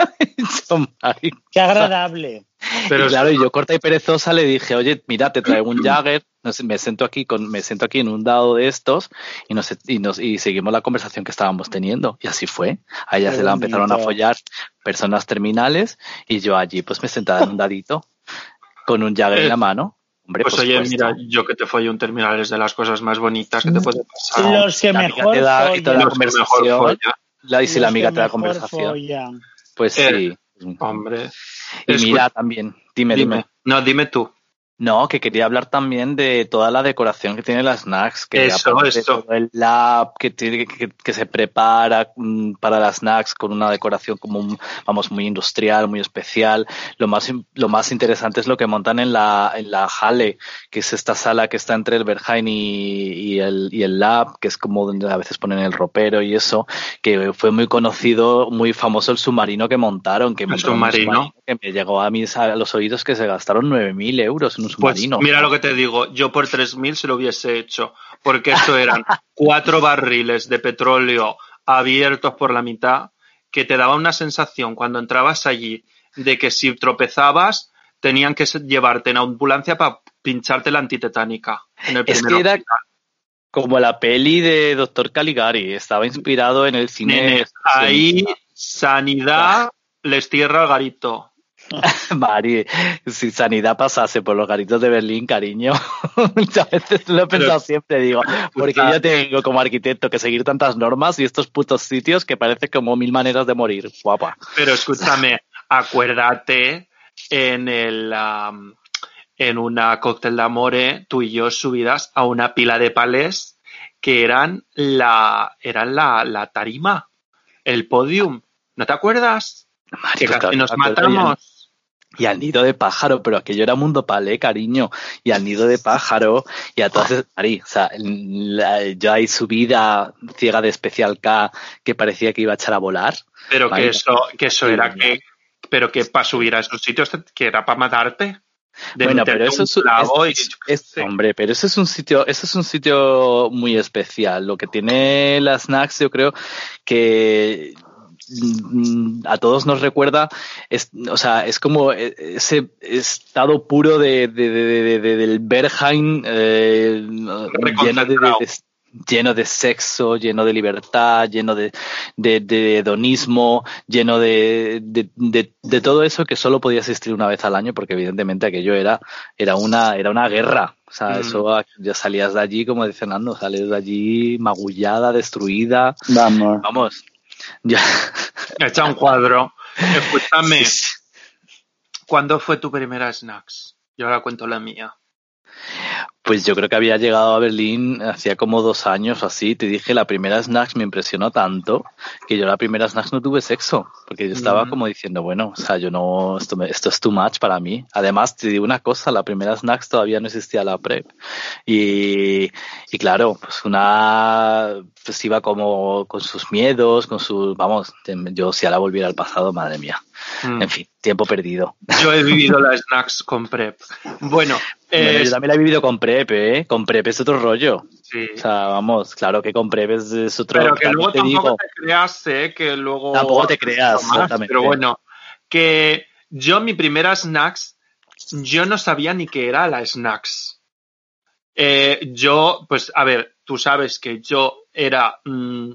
Qué agradable. Pero y claro, y yo corta y perezosa le dije, oye, mira, te traigo un Jagger, no sé, me siento aquí con, me siento aquí en un dado de estos y nos, y nos, y seguimos la conversación que estábamos teniendo. Y así fue. A ella Qué se la empezaron a follar personas terminales y yo allí pues me sentaba en un dadito con un Jagger en la mano. Hombre, pues por oye, supuesto. mira, yo que te follé un terminal es de las cosas más bonitas que te puede pasar. Los que la amiga mejor te da- y mejor conversación. La, y si Los la amiga te da mejor conversación, follan. Pues Eh, sí. Hombre. Y mira también, dime, dime. dime. No, dime tú. No, que quería hablar también de toda la decoración que tiene las snacks. Que Eso, eso. todo El lab que, tiene, que, que se prepara mm, para las snacks con una decoración como, un- vamos, muy industrial, muy especial. Lo más, lo más interesante es lo que montan en la, en la Halle, que es esta sala que está entre el Berghain y, y el, y el lab, que es como donde a veces ponen el ropero y eso, que fue muy conocido, muy famoso el submarino que montaron. Que El montaron un submarino. que me llegó a mis a los oídos que se gastaron 9.000 euros en un Pues mira lo que te digo, yo por 3.000 se lo hubiese hecho, porque esto eran cuatro barriles de petróleo abiertos por la mitad, que te daba una sensación cuando entrabas allí de que si tropezabas tenían que llevarte en ambulancia para pincharte la antitetánica. En el Es que era hospital. como la peli de Doctor Caligari, estaba inspirado en el cine. Nenes, ahí sanidad les cierra el garito. Mari, si Sanidad pasase por los garitos de Berlín, cariño, muchas veces lo he pensado siempre, digo, porque yo tengo como arquitecto que seguir tantas normas y estos putos sitios que parece como mil maneras de morir, guapa. Pero escúchame, acuérdate en el en una cóctel de amore, tú y yo subidas a una pila de palés que eran la eran la, la tarima, el podium. ¿No te acuerdas? Mari, Que pues casi nos matamos. Y al nido de pájaro, pero aquello era mundo palé, cariño. Y al nido de pájaro, y a todas, Mari, o sea, la- yo ahí subida ciega de especial K que parecía que iba a echar a volar. Pero que eso, que eso Sí, era que, pero que para subir a esos sitios que era para matarte. De bueno, pero eso es, es- es- hombre, pero eso es un sitio, eso es un sitio muy especial. Lo que tiene las snacks, yo creo que a todos nos recuerda, es, o sea, es como e- ese estado puro de, de- de- de- de- del Berghain eh, lleno de, lleno de sexo, lleno de libertad, lleno de, de, de hedonismo, lleno de, de, de- de todo eso que solo podía existir una vez al año, porque evidentemente aquello era, era una, era una guerra. O sea, Mm. eso ya salías de allí, como dice Nando, sales de allí magullada, destruida. Vamos. Vamos. Ya. Echa un cuadro. Escúchame, ¿cuándo fue tu primera snacks? Yo ahora cuento la mía. Pues yo creo que había llegado a Berlín hacía como dos años o así. Te dije, la primera Snacks me impresionó tanto que yo la primera Snacks no tuve sexo. Porque yo estaba Mm. como diciendo, bueno, o sea, yo no, esto, me- esto es too much para mí. Además, te digo una cosa, la primera Snacks todavía no existía la PrEP. Y, y claro, pues una, pues iba como con sus miedos, con sus, vamos, yo si ahora volviera al pasado, madre mía. Mm. En fin, tiempo perdido. Yo he vivido las snacks con prep. Bueno, Bueno, eh, yo también la he vivido con PrEP, ¿eh? Con PrEP es otro rollo. sí. O sea, vamos, claro que con PrEP es, es otro pero que luego te tampoco digo, te creas, eh, que luego... Tampoco te creas, Más, exactamente. Pero bueno, que yo mi primera snacks, yo no sabía ni qué era la snacks. Eh, yo, pues, a ver, tú sabes que yo era mm,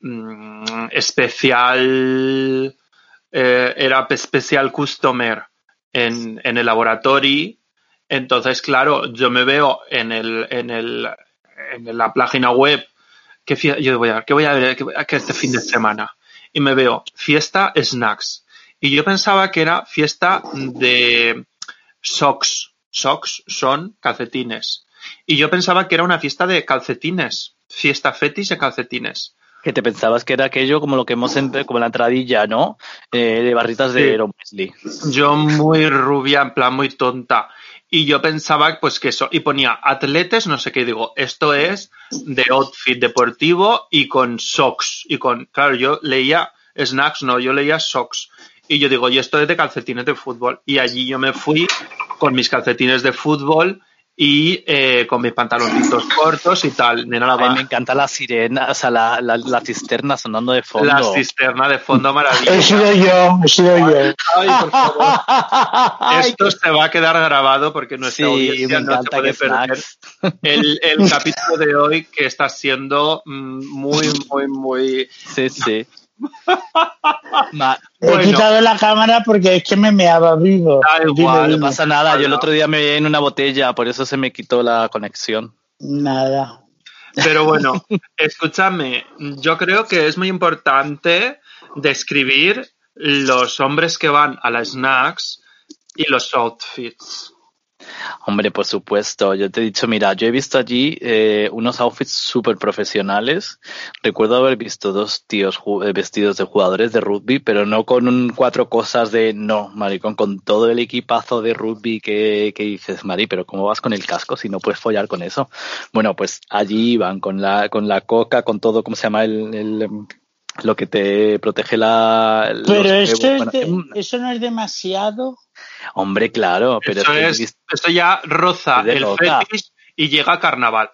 mm, especial, eh, era especial customer en, en el laboratorio. Entonces, claro, yo me veo en el, en el, en la página web que yo voy a que voy a ver que, este fin de semana y me veo fiesta snacks y yo pensaba que era fiesta de socks, socks son calcetines y yo pensaba que era una fiesta de calcetines, fiesta fetis de calcetines. que te pensabas que era aquello como lo que hemos entre, como la entradilla, ¿no? Eh, de barritas de Sí. Yo muy rubia, en plan muy tonta. Y yo pensaba, pues que eso, y ponía atletes, no sé qué, digo, esto es de outfit deportivo y con socks. Y con, claro, yo leía snacks, no, yo leía socks. Y yo digo, y esto es de calcetines de fútbol. Y allí yo me fui con mis calcetines de fútbol y eh, con mis pantaloncitos cortos y tal. Nena, la Ay, va- me encanta la sirena, o sea, la, la, la cisterna sonando de fondo. la cisterna de fondo He maravillosa. sido yo, he sido yo. Ay, por favor. Esto se va a quedar grabado porque nuestra sí, audiencia no se puede perder el, el capítulo de hoy que está siendo mm, muy, muy, muy... Sí, sí. Ma- He Bueno. quitado la cámara porque es que me meaba vivo. Da Dime, igual, no pasa nada, yo el otro día me vi en una botella, por eso se me quitó la conexión. Nada. Pero bueno, escúchame, yo creo que es muy importante describir los hombres que van a las snacks y los outfits. Hombre, por supuesto. Yo te he dicho, mira, yo he visto allí eh, unos outfits súper profesionales. Recuerdo haber visto dos tíos eh, vestidos de jugadores de rugby, pero no con un cuatro cosas de no, maricón, con todo el equipazo de rugby que, que dices, Mari, pero ¿cómo vas con el casco si no puedes follar con eso? Bueno, pues allí iban con la, con la coca, con todo, ¿cómo se llama? El, lo que te protege la... Pero es de- eso no es demasiado. hombre, claro, pero Eso, es ya roza Es de el loca. fetish y llega a carnaval.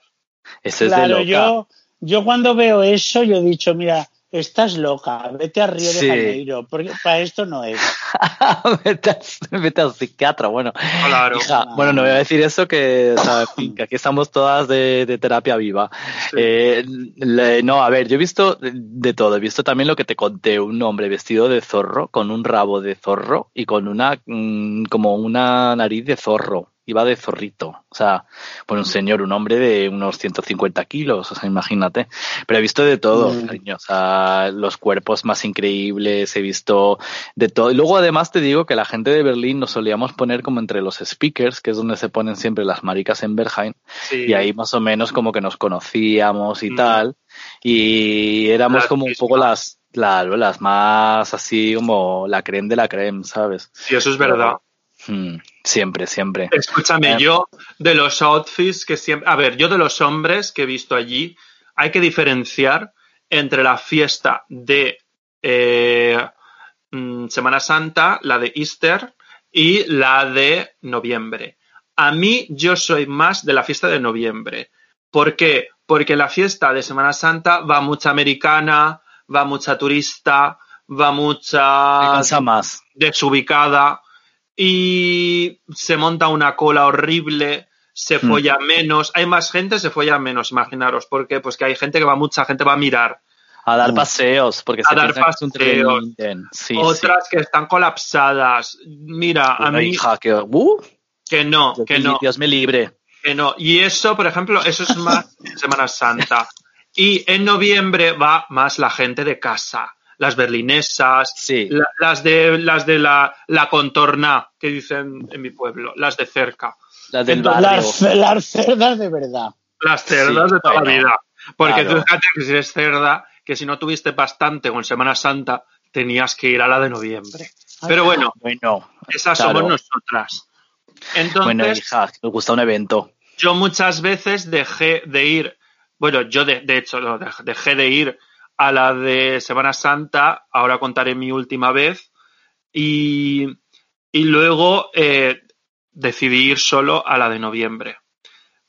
eso es de Claro, loca. yo, yo cuando veo eso, yo he dicho, mira, estás loca, vete a Río Sí. de Janeiro, porque para esto no es. vete, al, vete al psiquiatra, bueno. Claro. Hija, bueno, no voy a decir eso, que, o sea, que aquí estamos todas de, de terapia viva. Sí. Eh, le- no, a ver, yo he visto de, de todo. He visto también lo que te conté, un hombre vestido de zorro, con un rabo de zorro y con una, mm, como una nariz de zorro. Iba de zorrito. O sea, por un señor, un hombre de unos 150 kilos, o sea, imagínate. Pero he visto de todo, Mm. cariño. O sea, los cuerpos más increíbles, he visto de todo. Y luego además te digo que la gente de Berlín nos solíamos poner como entre los speakers, que es donde se ponen siempre las maricas en Berghain, Sí. y ahí más o menos como que nos conocíamos y Mm. tal, y éramos como un poco las, las más así como la creme de la creme, ¿sabes? Sí, eso es verdad. Mm, siempre, siempre. Escúchame, Eh. yo de los outfits que siempre... A ver, yo de los hombres que he visto allí, hay que diferenciar entre la fiesta de eh, mm, Semana Santa, la de Easter y la de noviembre. A mí yo soy más de la fiesta de noviembre. ¿Por qué? Porque la fiesta de Semana Santa va mucha americana, va mucha turista, va Me mucha cansa más. desubicada y se monta una cola horrible, se Hmm. folla menos, hay más gente, se folla menos, imaginaros, ¿por qué? Pues que hay gente que va, mucha gente va a mirar, A dar paseos, porque A se dar paseos. sí. otras que están colapsadas, mira, a mí hija, que, uh, que no, que no, Dios me libre. que no, y eso, por ejemplo, eso es más Semana Santa, y en noviembre va más la gente de casa, las berlinesas, Sí. La- las de las de la, la contorna que dicen en mi pueblo, las de cerca, Las del Entonces, barrio. Las, las cerdas de verdad. las cerdas Sí, de toda la bueno, vida. Porque claro. tú fíjate que si eres cerda, que si no tuviste bastante con Semana Santa, tenías que ir a la de noviembre. Pero bueno, Bueno, esas claro. somos nosotras. Entonces, Bueno, hija, me gusta un evento. yo muchas veces dejé de ir, bueno, yo de, de hecho dejé de ir a la de Semana Santa, ahora contaré mi última vez, y, y luego eh, decidí ir solo a la de noviembre.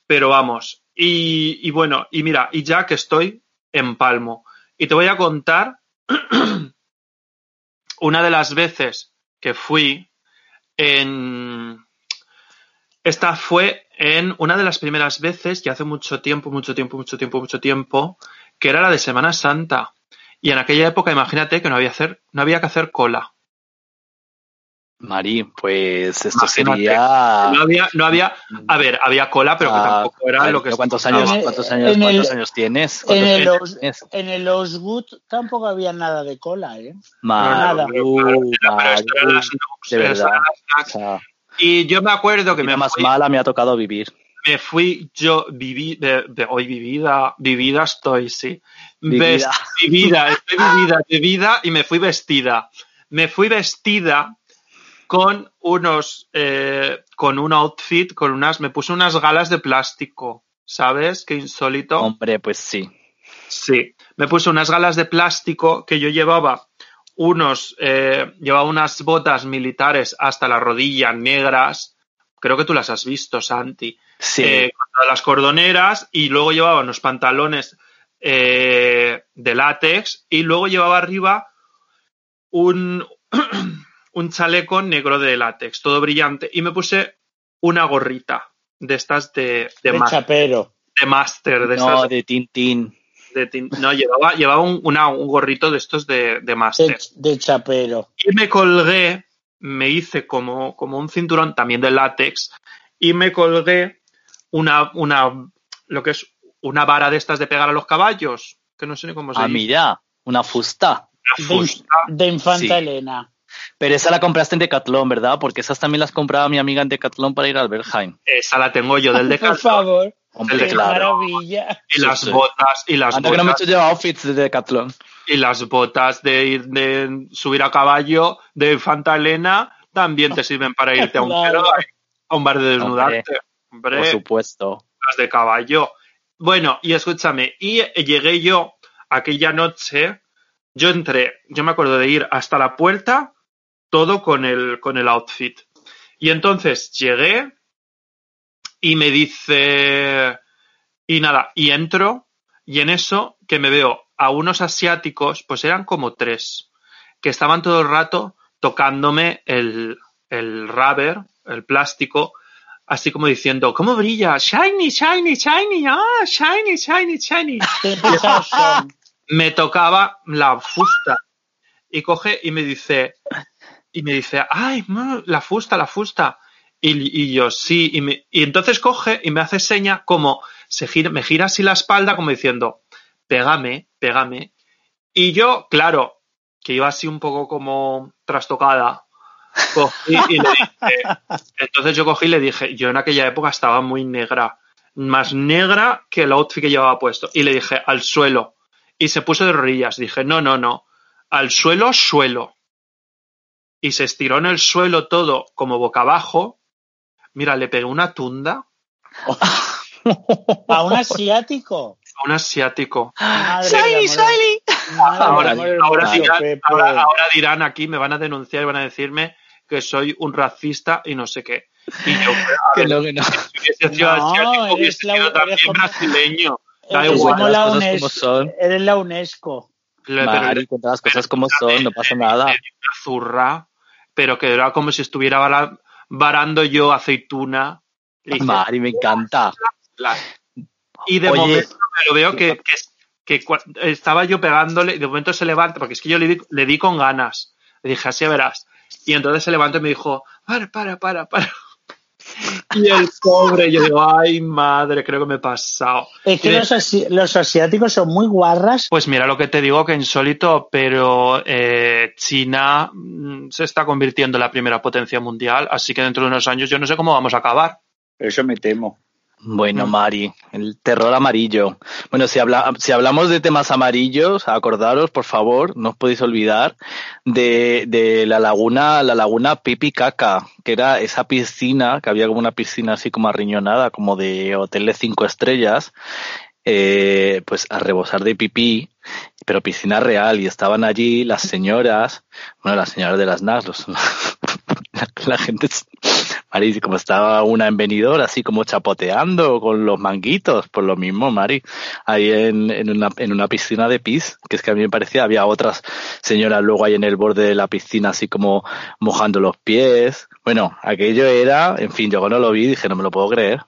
Pero vamos, y, y bueno, y mira, y ya que estoy en Palmo, y te voy a contar una de las veces que fui en... Esta fue en una de las primeras veces, y hace mucho tiempo, mucho tiempo, mucho tiempo, mucho tiempo, que era la de Semana Santa. Y en aquella época, imagínate que no había, hacer, no había que hacer cola. Mari, pues esto Imagínate. sería. No había, no había, a ver, había cola, pero que Ah, tampoco era ver, lo que se ¿Cuántos años, cuántos años, En el- cuántos años tienes? En ¿Cuántos el, años Os- tienes? en el Osgood tampoco había nada de cola, ¿eh? Mari, nada. Pero, pero de verdad. o sea, Y yo me acuerdo que me más fui, mala me ha tocado vivir. Me fui yo viví de, de- hoy vivida vivida estoy sí Vivida. Vivida estoy vivida de vida y me fui vestida me fui vestida con unos eh, con un outfit con unas me puse unas galas de plástico sabes qué insólito Hombre, pues sí. Sí, me puse unas galas de plástico que yo llevaba unos, eh, llevaba unas botas militares hasta la rodilla negras, creo que tú las has visto, Santi, Sí. eh, con todas las cordoneras y luego llevaba unos pantalones eh, de látex y luego llevaba arriba un, un chaleco negro de látex, todo brillante, y me puse una gorrita de estas de, de, De chapero. de máster, de no, estas de Tintín. de tin- no, llevaba, llevaba un, una- un gorrito de estos de, de De, máster. de chapero. Y me colgué, me hice como, como un cinturón también de látex, y me colgué una, una, lo que es una vara de estas de pegar a los caballos, que no sé ni cómo se Ah, dice. mira, una fusta. Una De, fusta. de infanta Sí. Elena. Pero esa la compraste en Decathlon, ¿verdad? Porque esas también las compraba mi amiga en Decathlon para ir al Berghain. Esa la tengo yo del Por Decathlon. favor. Hombre, Qué claro. maravilla. Y Sí, las sí. botas, y las Anda que no me he botas, hecho llevar outfits de Decathlon. Y las botas de ir de subir a caballo de Infanta Elena también te sirven para irte a un, Claro. a un bar de desnudarte. Hombre, Por supuesto. las de caballo. Bueno, y escúchame, y llegué yo aquella noche, yo entré, yo me acuerdo de ir hasta la puerta, todo con el, con el outfit. Y entonces llegué y me dice, y nada, y entro, y en eso que me veo a unos asiáticos, pues eran como tres, que estaban todo el rato tocándome el, el rubber, el plástico, así como diciendo, ¿cómo brilla? Shiny, shiny, shiny, ah, shiny, shiny, shiny. Me tocaba la fusta y coge y me dice, y me dice, ay, la fusta, la fusta. Y, y yo, sí, y, me- y entonces coge y me hace seña como, se gira, me gira así la espalda como diciendo, pégame, pégame. Y yo, claro, que iba así un poco como trastocada, cogí y le dije, entonces yo cogí y le dije, yo en aquella época estaba muy negra, más negra que el outfit que llevaba puesto. Y le dije, al suelo. Y se puso de rodillas. Dije, no, no, no. Al suelo, suelo. Y se estiró en el suelo todo como boca abajo. Mira, le pegué una tunda A un asiático. A un asiático. Madre del Ahora, ahora dirán, ahora- ahora dirán aquí, me van a denunciar y van a decirme que soy un racista y no sé qué. Y yo, a Que no, que no. si hubiese sido No, asiático, hubiese la- sido eres también como- brasileño. Da igual. como las la cosas como UNESCO. son. Eres la UNESCO. Le- Mari, pero- las cosas pero como son, no pasa nada. una zurra, pero que era como si estuviera vara- varando yo aceituna. Mari, me encanta. la- Y de Oye. momento me lo veo que, que, que cua- estaba yo pegándole y de momento se levanta, porque es que yo le di, le di con ganas. Le dije, así verás. Y entonces se levantó y me dijo, para, para, para, para. Y el pobre, yo digo, ay madre, creo que me he pasado. Es que los, asi- los asiáticos son muy guarras. Pues mira lo que te digo, que insólito, pero eh, China mm, se está convirtiendo en la primera potencia mundial, así que dentro de unos años yo no sé cómo vamos a acabar. Eso me temo. Bueno, Mm. Mari, el terror amarillo. Bueno, si, habla, si hablamos de temas amarillos, acordaros, por favor, no os podéis olvidar de, de la laguna, la laguna Pipi Caca, que era esa piscina, que había como una piscina así como arriñonada, como de hotel de cinco estrellas, eh, pues a rebosar de pipí, pero piscina real, y estaban allí las señoras, bueno, las señoras de las NAS, los, la, la gente, Mari, como estaba una en venidor, así como chapoteando con los manguitos, por lo mismo, Mari, ahí en, en, una, en una piscina de pis, que es que a mí me parecía, había otras señoras luego ahí en el borde de la piscina, así como mojando los pies. Bueno, aquello era, en fin, yo cuando lo vi dije, no me lo puedo creer.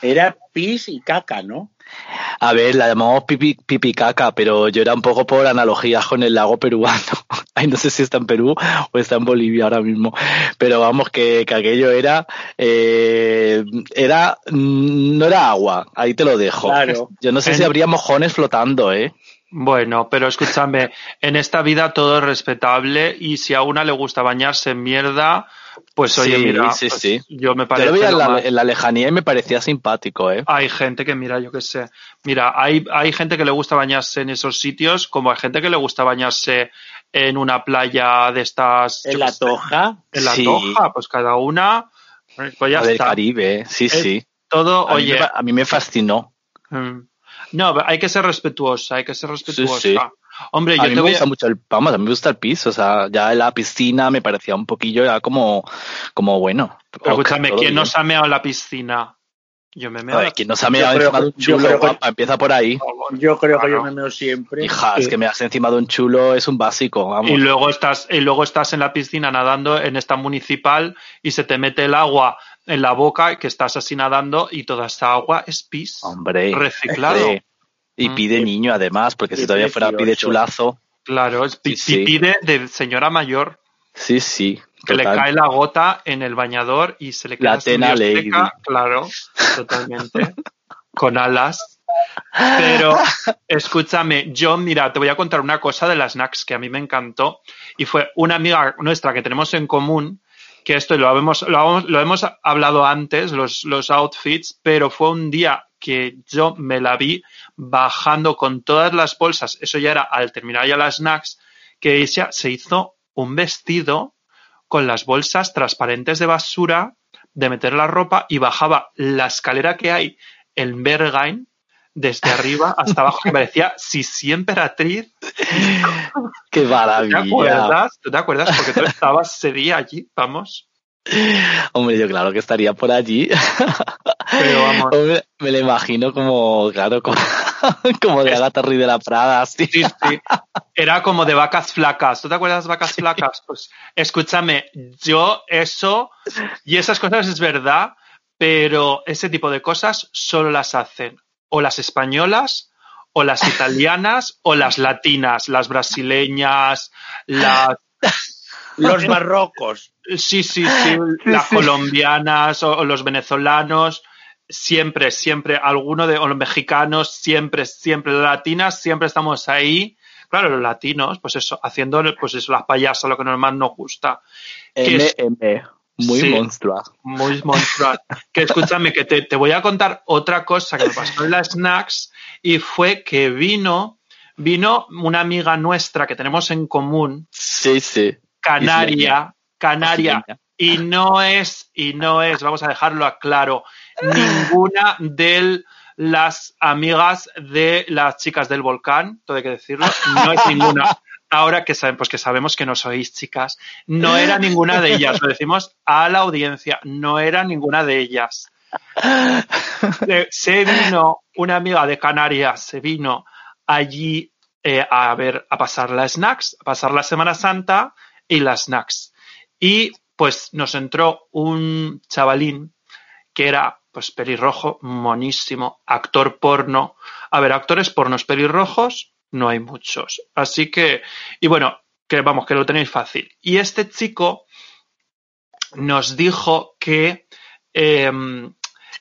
Era pis y caca, ¿no? A ver, la llamamos pipi, pipi caca, pero yo era un poco por analogías con el lago peruano. Ay, no sé si está en Perú o está en Bolivia ahora mismo. Pero vamos, que, que aquello era, eh, era, mm, no era agua, ahí te lo dejo. Claro. Yo no sé En- si habría mojones flotando, ¿eh? Bueno, pero escúchame, en esta vida todo es respetable y si a una le gusta bañarse en mierda, pues oye, Sí, mira, sí, pues, sí. yo me Yo lo veía en lo la, más- en la lejanía y me parecía simpático, ¿eh? Hay gente que, mira, yo qué sé, mira, hay, hay gente que le gusta bañarse en esos sitios, como hay gente que le gusta bañarse en una playa de estas... En la sé, toja. En la Sí. toja, pues cada una, pues ya La del. Caribe, sí, Es- sí. Todo, A mí, oye, me, a mí me fascinó. mm, no, hay que ser respetuosa, hay que ser respetuosa. sí. Hombre, a yo mí te me voy gusta a... mucho el, vamos, a mí me gusta el piso, o sea, ya la piscina me parecía un poquillo ya como, como bueno. Pero escúchame, todo ¿quién bien. no se ha meado en la piscina? Yo me meo A ver, la ¿quién no se ha meado encima de un chulo, que- guapa? Empieza por ahí. Yo creo que Claro. yo me meo siempre. Hija, es Sí. que me hace encima de un chulo es un básico, vamos. Y luego estás, y luego estás en la piscina nadando en esta municipal y se te mete el agua en la boca que estás así nadando y toda esa agua es pis. Hombre. Reciclado. hombre. Y Mm. pide niño, además, porque si todavía fuera pide chulazo. Claro, es pi- Sí, sí. pide de señora mayor Sí, sí. que le cae la gota en el bañador y se le queda La tena seca. Claro, totalmente. Con alas. Pero escúchame, yo, mira, te voy a contar una cosa de las snacks que a mí me encantó y fue una amiga nuestra que tenemos en común, que esto lo hemos, lo lo hemos hablado antes, los, los outfits, pero fue un día que yo me la vi bajando con todas las bolsas, eso ya era al terminar ya las snacks, que ella se hizo un vestido con las bolsas transparentes de basura de meter la ropa y bajaba la escalera que hay en Berghain desde arriba hasta abajo que parecía Sisi Emperatriz. Qué ¿Te maravilla. acuerdas? ¿Tú te acuerdas? Porque tú estabas ese día allí, vamos. Hombre, yo claro que estaría por allí. Pero vamos. Hombre, me lo imagino como, claro, como, como de Agatha Ruiz de la Prada, así. Sí, sí. Era como de vacas flacas. ¿Tú te acuerdas de vacas flacas? Pues escúchame, yo eso y esas cosas es verdad, pero ese tipo de cosas solo las hacen o las españolas o las italianas o las latinas, las brasileñas, las Los barrocos. Sí, sí, sí, las colombianas o, o los venezolanos, siempre, siempre, alguno de, o los mexicanos, siempre, siempre, las latinas, siempre estamos ahí. Claro, los latinos, pues eso, haciendo, pues eso, las payasas, lo que normal nos gusta. Que es- MM, muy Sí. monstrua. muy monstruoso. Que escúchame, que te, te voy a contar otra cosa que me pasó en las snacks y fue que vino, vino una amiga nuestra que tenemos en común, Sí, sí. Canaria, Canaria, y no es, y no es, vamos a dejarlo a claro, ninguna de las amigas de las chicas del volcán, todo hay que decirlo, no es ninguna. Ahora que saben, pues que sabemos que no sois chicas, no era ninguna de ellas, lo decimos a la audiencia, no era ninguna de ellas. Se vino una amiga de Canarias, se vino allí eh, a ver, a pasar las snacks, a pasar la Semana Santa y las snacks. Y pues nos entró un chavalín que era pues pelirrojo, monísimo, actor porno. A ver, actores pornos pelirrojos no hay muchos. Así que, y bueno, que vamos, que lo tenéis fácil. Y este chico nos dijo que, em,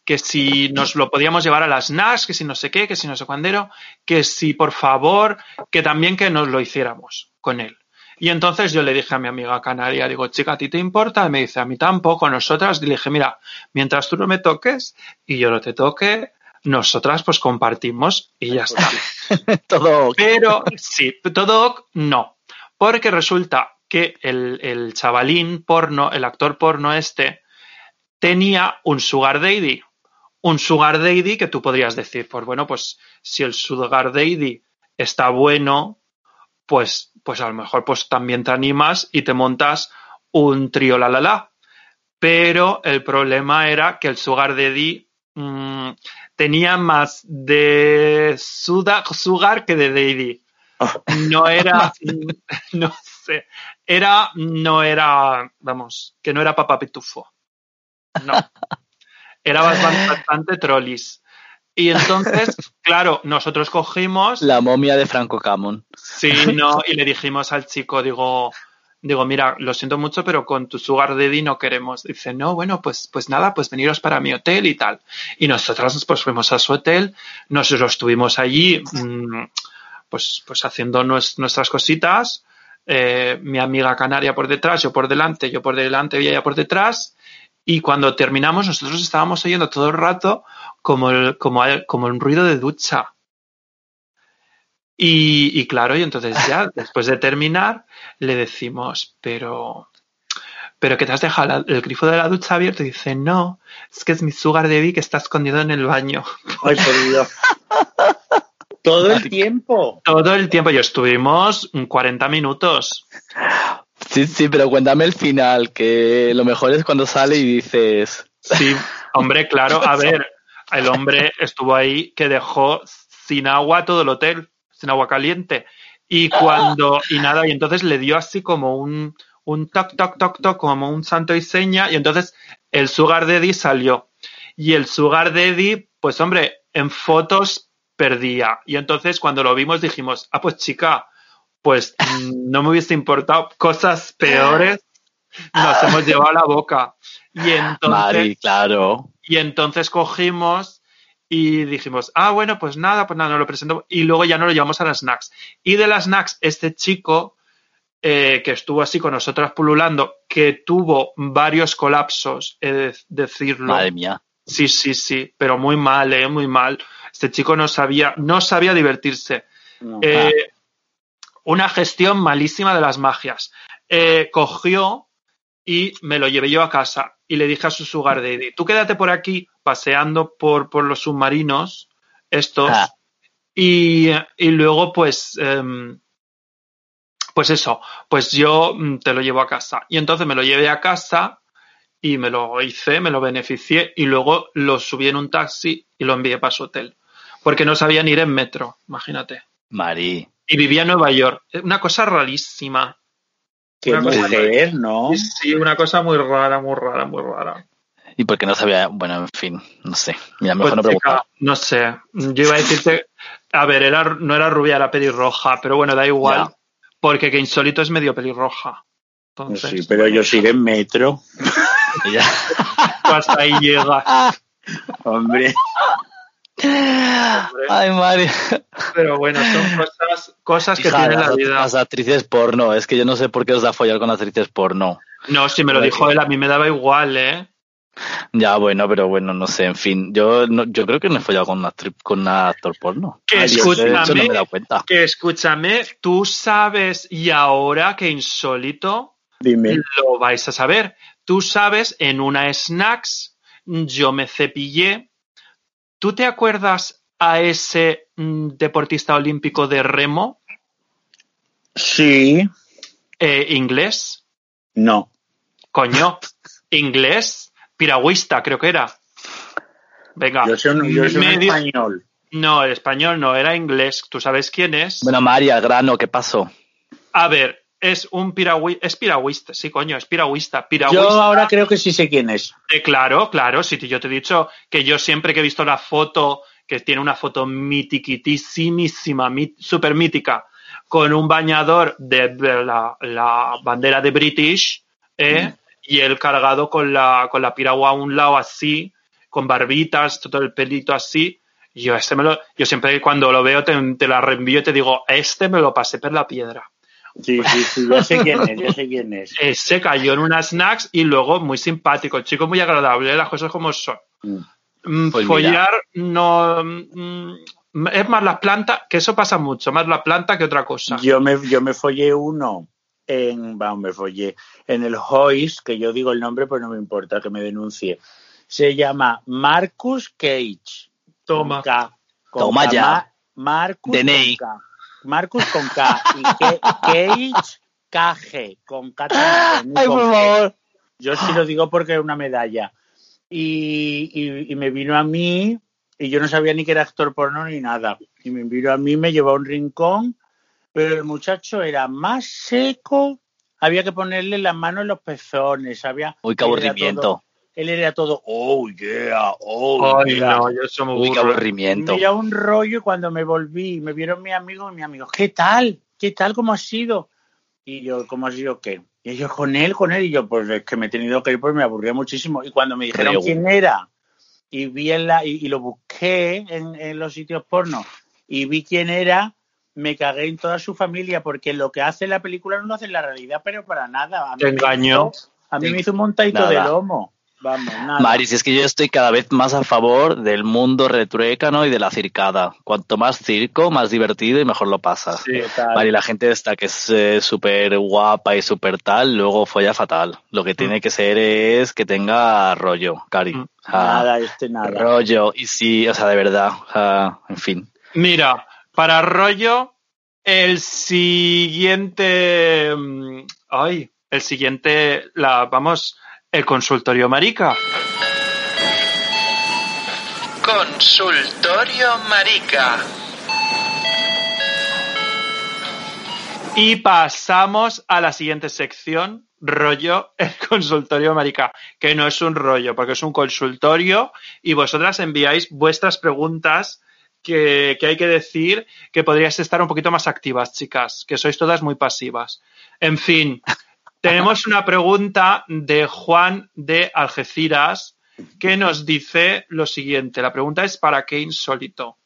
que si nos lo podíamos llevar a las NAS, que si no sé qué, que si no sé cuándero, que si por favor, que también que nos lo hiciéramos con él. Y entonces yo le dije a mi amiga canaria, digo, chica, ¿a ti te importa? Y me dice, a mí tampoco, nosotras. Y le dije, mira, mientras tú no me toques y yo no te toque, nosotras pues compartimos y ya está. Todo. Pero sí, todo no. Porque resulta que el, el chavalín porno, el actor porno este, tenía un sugar daddy. Un sugar daddy que tú podrías decir, pues bueno, pues si el sugar daddy está bueno, pues, pues a lo mejor pues también te animas y te montas un trío la la la. Pero el problema era que el sugar daddy mm, tenía más de suda- sugar que de daddy. No era, no sé, era, no era, vamos, que no era papá pitufo. No. Era bastante, bastante trollis. Y entonces, claro, nosotros cogimos, La momia de Franco Camon. sí, no, y le dijimos al chico, digo, digo, mira, lo siento mucho, pero con tu sugar daddy no queremos. Dice, no, bueno, pues, pues nada, pues veniros para mi hotel y tal. Y nosotros pues fuimos a su hotel, nosotros estuvimos allí, mm, pues, pues haciendo nues- nuestras cositas, eh, mi amiga canaria por detrás, yo por delante, yo por delante y ella por detrás. Y cuando terminamos, nosotros estábamos oyendo todo el rato como, el, como, el- como un ruido de ducha. Y, y claro, y entonces ya, después de terminar, le decimos, pero, pero que te has dejado la- el grifo de la ducha abierto. Y dice, no, es que es mi sugar daddy que está escondido en el baño. Ay, por Dios. Todo el tiempo. Todo el tiempo. Y estuvimos 40 minutos. Sí, sí, pero cuéntame el final, que lo mejor es cuando sale y dices... Sí, hombre, claro. A ver, el hombre estuvo ahí que dejó sin agua todo el hotel, sin agua caliente. Y cuando, y nada, y entonces le dio así como un, un toc, toc, toc, toc, como un santo y seña, y entonces el Sugar Daddy salió. Y el Sugar Daddy, pues hombre, en fotos perdía. Y entonces cuando lo vimos dijimos, ah, pues chica, pues mm, no me hubiese importado cosas peores, nos hemos llevado a la boca. Y entonces, Mari, claro. y entonces cogimos y dijimos, ah, bueno, pues nada, pues nada, nos lo presento. Y luego ya nos lo llevamos a las snacks. Y de las snacks, este chico eh, que estuvo así con nosotras pululando, que tuvo varios colapsos, he de decirlo. Madre mía. Sí, sí, sí, pero muy mal, eh, muy mal. Este chico no sabía, no sabía divertirse. No. Eh, una gestión malísima de las magias. Eh, cogió y me lo llevé yo a casa y le dije a su sugar daddy, tú quédate por aquí paseando por, por los submarinos, estos, Ah. y, y luego pues, em, pues eso, pues yo mm, te lo llevo a casa. Y entonces me lo llevé a casa y me lo hice, me lo beneficié y luego lo subí en un taxi y lo envié para su hotel. Porque no sabían ir en metro, imagínate. Mari. Y vivía en Nueva York. Una cosa rarísima. Qué Una cosa- mujer, ¿no? Sí, una cosa muy rara, muy rara, muy rara. Y porque no sabía, bueno, en fin, no sé. Mira, Pues, mejor no chica, no sé. Yo iba a decirte, a ver, era, no era rubia, era pelirroja, pero bueno, da igual. Porque que insólito es medio pelirroja. Entonces, Sí, pero yo sí en metro. Hasta ahí llegas. Hombre, Ay, Mari. Pero bueno, son cosas, cosas que tiene las, la vida. las actrices porno. Es que yo no sé por qué os da follar con actrices porno. No, si me lo dijo él, a mí me daba igual, ¿eh? Ya, bueno, pero bueno, no sé, en fin. Yo no, yo creo que no he follado con, una actri- con un actor porno. Que Ay, yo de hecho no escúchame, me he dado cuenta. que escúchame, tú sabes, y ahora que insólito, dime. lo vais a saber. Tú sabes, en una snacks, yo me cepillé. ¿Tú te acuerdas a ese mm, deportista olímpico de remo Sí, eh, inglés? no. Coño, inglés, piragüista, creo que era. Venga, Yo soy un, yo soy un español. no, el español no, era inglés. ¿Tú sabes quién es? Bueno, Mari, al grano, ¿qué pasó? A ver, es un piragüista, es piragüista, sí, coño, es piragüista. Piragüista, Yo ahora creo que sí sé quién es. eh, claro, claro, sí, yo te he dicho que yo siempre que he visto la foto, que tiene una foto mitiquitísimísima, mi- súper mítica, con un bañador de, de la, la bandera de British, ¿eh? y él cargado con la, con la piragua a un lado así, con barbitas, todo el pelito así. Yo, este me lo, yo siempre cuando lo veo te, te la reenvío y te digo, este me lo pasé por la piedra. Sí, sí, sí, ya sé quién es, ya sé quién es. Ese cayó en unas snacks y luego muy simpático, chico muy agradable, las cosas como son. Mm. Mm, Pues follar no mm, es más la planta, que eso pasa mucho, más la planta que otra cosa. Yo me, yo me follé uno en, vamos, me follé, en el Hoist, que yo digo el nombre, pues no me importa que me denuncie. Se llama Marcus Cage. Toma. K, Toma K, ya. Ma- Marcus DNI. K. Marcus con K. Y Ke- Cage, KG, con K también, y Ay, con por G. favor. Yo sí lo digo porque es una medalla. Y, y- y me vino a mí, y yo no sabía ni que era actor porno ni nada. Y me vino a mí, me llevó a un rincón, pero el muchacho era más seco. Había que ponerle las manos en los pezones. Había, Uy, qué aburrimiento. Él era todo, oh yeah, oh Ay, yeah. no, yo soy muy Uy, qué aburrimiento. Mira un rollo y cuando me volví, me vieron mis amigos y mis amigos, ¿qué tal? ¿Qué tal? ¿Cómo ha sido? Y yo, ¿cómo ha sido qué? Y ellos, con él, con él. Y yo, pues es que me he tenido que ir, pues me aburría muchísimo. Y cuando me dijeron Creo. quién era, y vi en la, y, y lo busqué en, en los sitios porno, y vi quién era, me cagué en toda su familia, porque lo que hace la película no lo hace en la realidad, pero para nada. A mí Te me engañó. hizo- a mí me hizo un montadito Nada. de lomo. Vamos, nada. Mari, si es que yo estoy cada vez más a favor del mundo retruécano y de la circada. Cuanto más circo, más divertido y mejor lo pasas. Sí. Mari, la gente esta que es eh, súper guapa y súper tal, luego folla fatal. Lo que tiene que ser es que tenga rollo, Cari. Mm. O sea, Nada, este nada. rollo. Y sí, o sea, de verdad. o sea, en fin. Mira, para rollo, el siguiente. mm, Ay, el siguiente. La, vamos, el consultorio marica. Consultorio Marica. Y pasamos a la siguiente sección, rollo, el consultorio marica, que no es un rollo, porque es un consultorio y vosotras enviáis vuestras preguntas que, que hay que decir que podríais estar un poquito más activas, chicas, que sois todas muy pasivas. En fin, tenemos una pregunta de Juan de Algeciras que nos dice lo siguiente. La pregunta es ¿para qué insólito?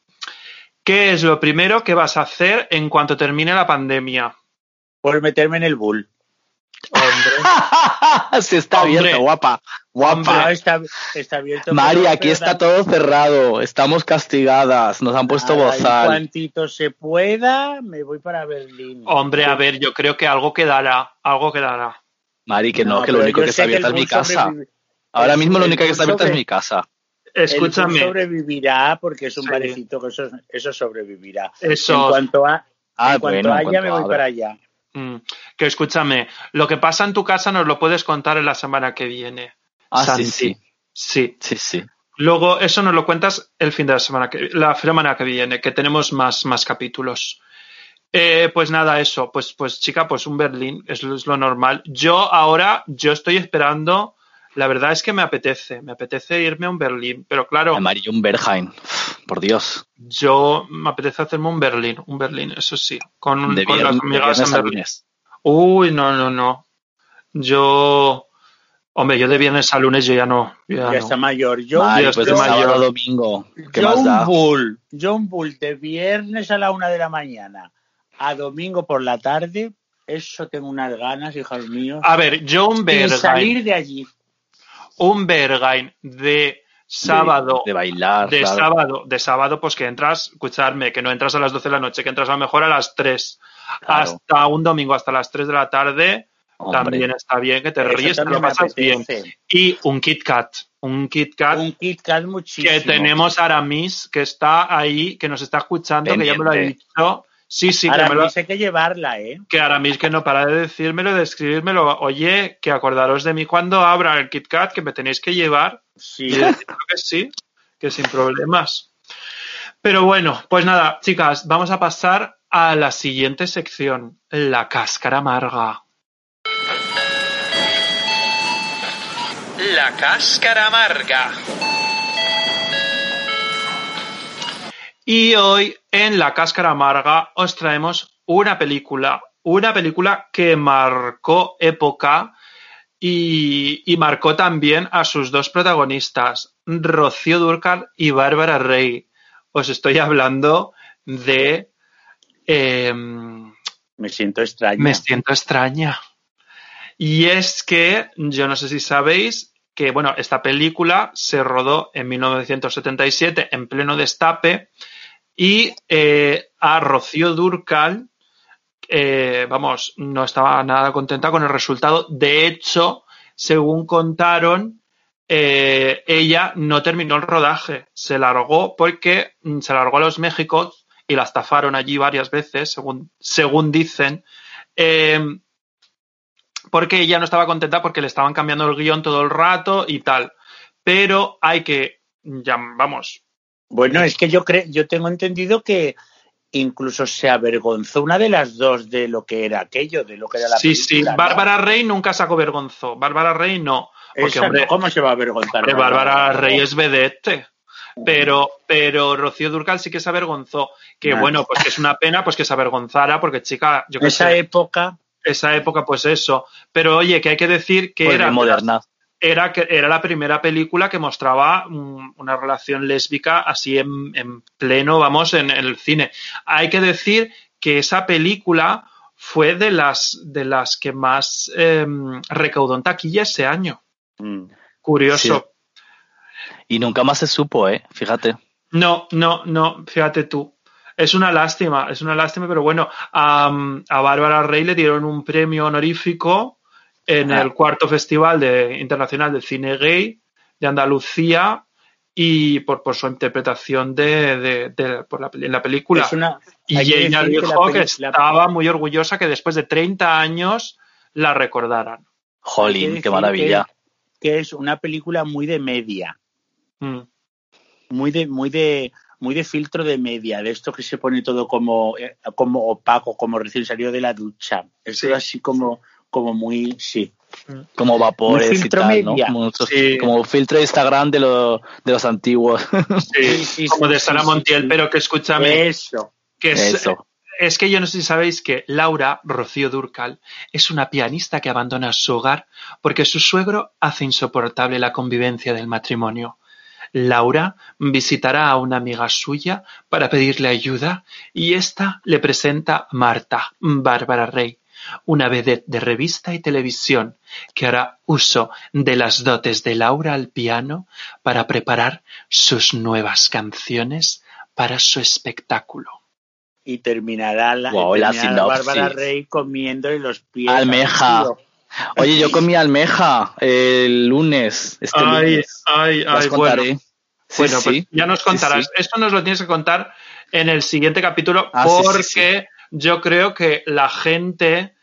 ¿Qué es lo primero que vas a hacer en cuanto termine la pandemia? Por meterme en el bull. Se está Hombre. abierto, guapa. Guapa. No, está, está abierto. Mari, aquí está dan- todo cerrado. Estamos castigadas. Nos han puesto nada, En bozal. cuantito se pueda, me voy para Berlín. Hombre, a ver, yo creo que algo quedará, algo quedará. Mari, que no, que pero lo único que está abierta el es mi casa. Ahora el- mismo lo el único que está abierta es mi casa. El Escúchame, sobrevivirá porque es un Sí. barecito que eso, eso sobrevivirá. eso, En cuanto, a, Ah, en cuanto bueno, en haya, me voy para allá. Mm, que escúchame, lo que pasa en tu casa nos lo puedes contar en la semana que viene. Ah, Santi. sí, sí. Sí. Sí, sí. Luego eso nos lo cuentas el fin de la semana que, la semana que viene, que tenemos más, más capítulos. Eh, pues nada, eso, pues, pues chica, pues un Berlín, es, lo- es lo normal. Yo ahora, yo estoy esperando, la verdad es que me apetece, me apetece irme a un Berlín, pero claro, Amarillo un Berghain. Por Dios. yo me apetece hacerme un Berlín, un Berlín, eso sí, con, De con viernes, las de amigas viernes en a Berlín. lunes. Uy, no, no, no. Yo, hombre, yo de viernes a lunes yo ya no. yo ya Ya no. está mayor. Yo, yo pues sábado mayor. a domingo. ¿Qué yo más un da? bull, yo un bull de viernes a la una de la mañana a domingo por la tarde, eso tengo unas ganas, hijos míos, A ver, yo un sin Berghain, salir de allí. Un Berghain de sábado, De, de bailar. de claro. sábado, de sábado, pues que entras, escuchadme, que no entras a las 12 de la noche, que entras a lo mejor a las 3. Claro. Hasta un domingo, hasta las 3 de la tarde, Hombre. también está bien, que te ríes, te lo pasas bien. Y un Kit Kat, un Kit Kat Un Kit Kat muchísimo. que tenemos a Aramis, que está ahí, que nos está escuchando, que ya me lo ha dicho. Sí, sí, que Ahora me lo, hay que llevarla, ¿eh? que Aramis que no para de decírmelo, de escribírmelo. Oye, que acordaros de mí cuando abra el Kit Kat, que me tenéis que llevar. Sí. Y que sí, que sin problemas. Pero bueno, pues nada, chicas, vamos a pasar a la siguiente sección, la cáscara amarga. La cáscara amarga. Y hoy en La Cáscara Amarga os traemos una película, una película que marcó época y, y marcó también a sus dos protagonistas, Rocío Dúrcal y Bárbara Rey. Os estoy hablando de eh, Me siento extraña. Me siento extraña. Y es que, yo no sé si sabéis, que bueno, esta película se rodó en 1977 en pleno destape y eh, a Rocío Durcal, eh, vamos, no estaba nada contenta con el resultado. De hecho, según contaron, eh, ella no terminó el rodaje, se largó porque mm, se largó a los Méxicos y la estafaron allí varias veces, según, dicen. Eh, porque ella no estaba contenta porque le estaban cambiando el guion todo el rato y tal. Pero hay que, ya, vamos, Bueno, es que yo creo, yo tengo entendido que incluso se avergonzó una de las dos de lo que era aquello, de lo que era la sí, sí. Bárbara Rey nunca se avergonzó. Bárbara Rey no. Porque, hombre, ¿Cómo se va a avergonzar? hombre, Bárbara Rey es vedette. Pero, pero Rocío Durcal sí que se avergonzó. Que Nah. bueno, pues que es una pena pues que se avergonzara, porque chica, yo que Esa sé, época, esa época, pues eso. Pero oye, que hay que decir que Pues era, moderna. Era, que era la primera película que mostraba mm, una relación lésbica así en, en pleno, vamos, en, en el cine. Hay que decir que esa película fue de las, de las que más eh, recaudó en taquilla ese año. mm, Curioso. Y nunca más se supo, ¿eh? Fíjate. No, no, no, fíjate tú. Es una lástima, es una lástima, pero bueno, a, a Bárbara Rey le dieron un premio honorífico en Ah. el cuarto Festival de, Internacional de Cine Gay de Andalucía y por, por su interpretación de, de- de- por la, en la película. Una- y ella que dijo la que, estaba muy orgullosa que después de 30 años la recordaran. Jolín, qué maravilla. Que, que es una película muy de media, Mm. muy de, muy de, muy de filtro de media, de esto que se pone todo como, eh, como opaco, como recién salido de la ducha. Es Sí. así como, como muy, sí. Como vapores Un y tal, ¿no? Como, otros- Sí. como filtro de Instagram de, lo- de los antiguos. Sí, Sí, sí, como sí, de Sara sí, Montiel, sí. pero que escúchame, Eso. que es, Eso. es que yo no sé si sabéis que Laura Rocío Durcal es una pianista que abandona su hogar porque su suegro hace insoportable la convivencia del matrimonio. Laura visitará a una amiga suya para pedirle ayuda y ésta le presenta a Marta, Bárbara Rey, una vedette de revista y televisión que hará uso de las dotes de Laura al piano para preparar sus nuevas canciones para su espectáculo. Y terminará la, Guau, la terminará. Bárbara Rey comiéndole los pies. al Almeja. Oye, yo comí almeja el lunes. Este Ay, lunes. ay, ay, contaré. bueno. Sí, Bueno, pues ya nos contarás. sí. Esto nos lo tienes que contar en el siguiente capítulo Ah, sí, sí, porque yo creo que la gente,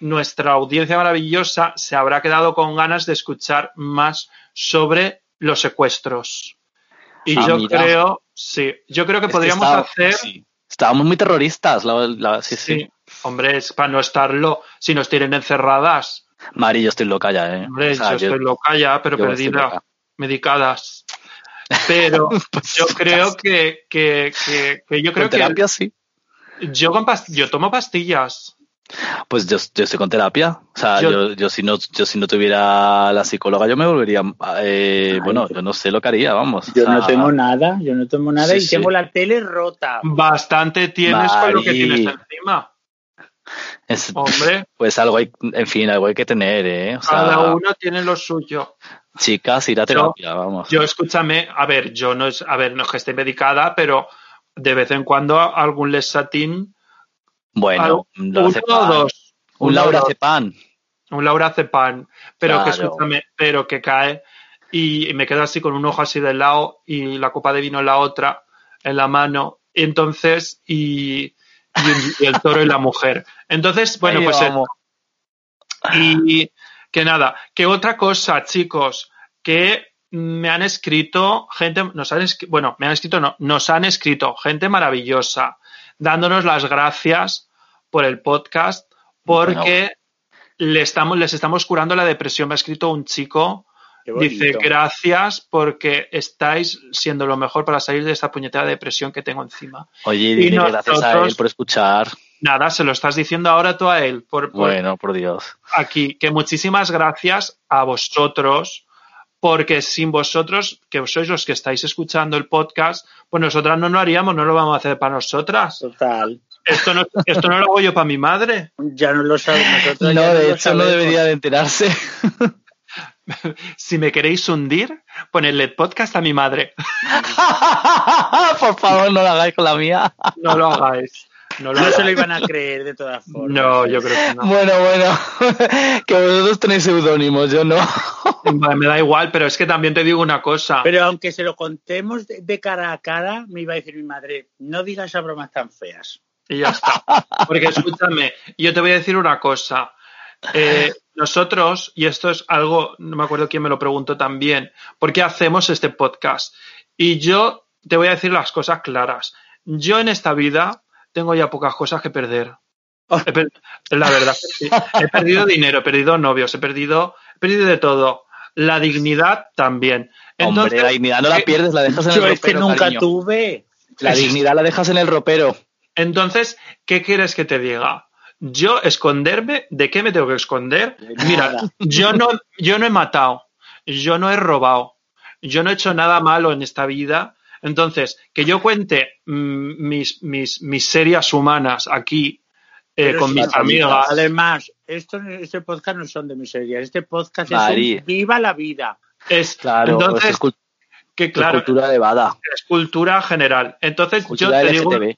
nuestra audiencia maravillosa, se habrá quedado con ganas de escuchar más sobre los secuestros. Y Ah, yo mira. creo, sí, yo creo que Es que podríamos hacer, sí. Estábamos muy terroristas. la- la- sí, sí, sí, hombre, es para no estarlo, si nos tienen encerradas. Mari, yo estoy loca ya, ¿eh? Hombre, O sea, yo estoy loca ya, pero yo perdida, medicadas. Pero Pues yo creo que, que, que, que yo creo terapia, sí. Yo con pas- yo tomo pastillas. Pues yo, yo estoy con terapia. O sea, Yo- yo, yo, si no yo si no tuviera la psicóloga, yo me volvería. eh, Ay, bueno, yo- no sé lo que haría, vamos. Yo O sea, no tengo nada, yo no tengo nada Sí, y sí. tengo la tele rota. Bastante tienes con lo que Mari. tienes encima. es- Hombre, pues algo hay, en fin, algo hay que tener, ¿eh? O sea, cada uno tiene lo suyo. chicas, ir a terapia, vamos. Yo escúchame, a ver, yo no es, a ver, no es que esté medicada, pero de vez en cuando algún lesatín, bueno, al- lo uno o dos, Un uno Laura. Cepan. un Laura Cepan, pero que Claro. escúchame, pero que cae y, me quedo así con un ojo así del lado y la copa de vino en la otra, en la mano, y entonces, y, y, un- el toro y la mujer. Entonces, bueno, Ahí pues eh, vamos. y que nada, que otra cosa, chicos, que me han escrito gente, nos han bueno, me han escrito, no, nos han escrito gente maravillosa, dándonos las gracias por el podcast, porque le estamos, les estamos curando la depresión. Me ha escrito un chico, dice, gracias porque estáis siendo lo mejor para salir de esta puñetera depresión que tengo encima. Oye, dile gracias a él por escuchar. Nada, se lo estás diciendo ahora tú a él, por, por- Bueno, por Dios. aquí que muchísimas gracias a vosotros, porque sin vosotros, que sois los que estáis escuchando el podcast, pues nosotras no lo haríamos, no lo vamos a hacer para nosotras. Total. Esto no, esto no lo hago yo para mi madre. Ya no lo sabemos. nosotros No, de lo hecho no debería de enterarse. Si me queréis hundir, ponedle el podcast a mi madre. por favor, no lo hagáis con la mía. No lo hagáis. No, se lo iban a creer de todas formas. No, yo creo que no. Bueno, bueno, que vosotros tenéis seudónimos, yo no. Me da igual, pero es que también te digo una cosa. Pero aunque se lo contemos de, cara a cara, me iba a decir mi madre, no digas esas bromas tan feas. Y ya está. Porque escúchame, yo te voy a decir una cosa. Eh, nosotros, y esto es algo, no me acuerdo quién me lo preguntó también, ¿por qué hacemos este podcast? Y yo te voy a decir las cosas claras. Yo en esta vida tengo ya pocas cosas que perder. Per- la verdad sí. He perdido dinero, he perdido novios, he perdido, he perdido de todo. La dignidad también. Hombre, la dignidad no la ¿qué- pierdes, la dejas en Yo el es que ropero, nunca cariño. tuve. La dignidad la dejas en el ropero. Entonces, ¿qué quieres que te diga? Yo esconderme, ¿de qué me tengo que esconder? De Mira, yo no, yo no he matado, yo no he robado, yo no he hecho nada malo en esta vida. Entonces, que yo cuente mm, mis, mis miserias humanas aquí eh, con mis amigas, Además, esto, este podcast no son de miserias. Este podcast es un viva la vida. es, Claro, entonces, es, cul- que es claro, cultura de Bada, es cultura general. Entonces, cultura yo te digo, LGTB.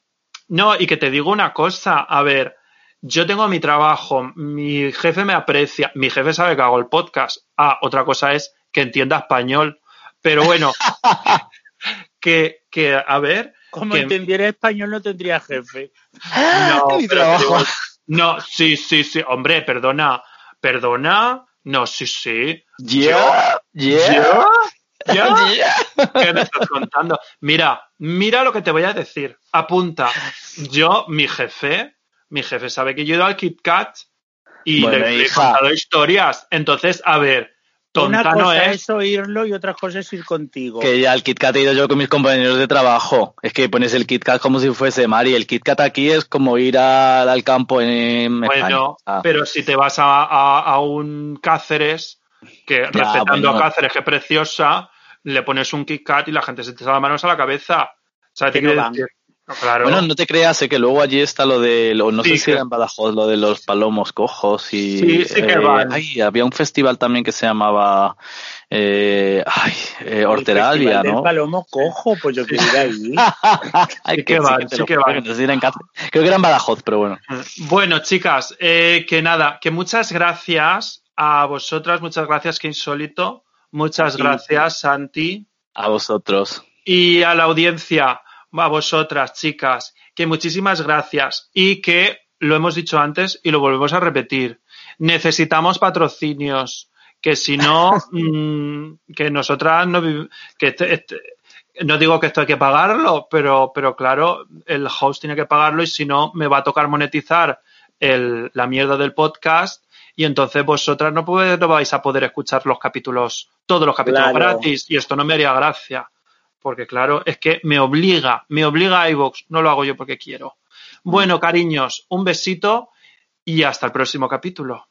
No, y que te digo una cosa, a ver, yo tengo mi trabajo, mi jefe me aprecia, mi jefe sabe que hago el podcast. Ah, otra cosa es que entienda español, Pero bueno, que, que a ver, Como que- entendiera español no tendría jefe. no, Mi pero trabajo. digo, no, sí, sí, sí, hombre, perdona, perdona, no, sí, sí. Yeah, yeah, ¿Ya? yeah. ¿Qué me estás contando? Mira, mira lo que te voy a decir. Apunta. Yo, mi jefe, mi jefe sabe que yo he ido al Kit Kat y Bueno, le he contado historias. Entonces, a ver, Una cosa es. es oírlo y otra cosa es ir contigo. Que ya al Kit Kat he ido yo con mis compañeros de trabajo. Es que pones el Kit Kat como si fuese Mari. El Kit Kat aquí es como ir al, al campo en España. Bueno, Ah. pero si te vas a, a- a un Cáceres, que respetando bueno. a Cáceres, que es preciosa, le pones un Kit Kat y la gente se te echa las manos a la cabeza. ¿Sabes qué no decir? Claro. Bueno, no te creas, sé que luego allí está lo de, lo- no Sí, sé si que- era en Badajoz, lo de los palomos cojos y... Sí, sí que van. Ay, había un festival también que se llamaba, eh, ay, eh, El Horteralia, ¿no? Palomo cojo, pues yo quiero ir ahí. Ay, Sí que van, te sí que van. Creo que era en Badajoz, pero bueno. Bueno, chicas, eh, que nada, que muchas gracias a vosotras, muchas gracias, que insólito, muchas gracias, Santi, A vosotros. y a la audiencia, a vosotras, chicas, que muchísimas gracias y que lo hemos dicho antes y lo volvemos a repetir. Necesitamos patrocinios, que si no, mm, que nosotras no que este- este- no digo que esto hay que pagarlo, pero, pero claro, el host tiene que pagarlo y si no, me va a tocar monetizar el- la mierda del podcast y entonces vosotras no, puede- no vais a poder escuchar los capítulos, todos los capítulos Claro. gratis y esto no me haría gracia. Porque claro, es que me obliga, me obliga a iVoox, no lo hago yo porque quiero. Bueno, cariños, un besito y hasta el próximo capítulo.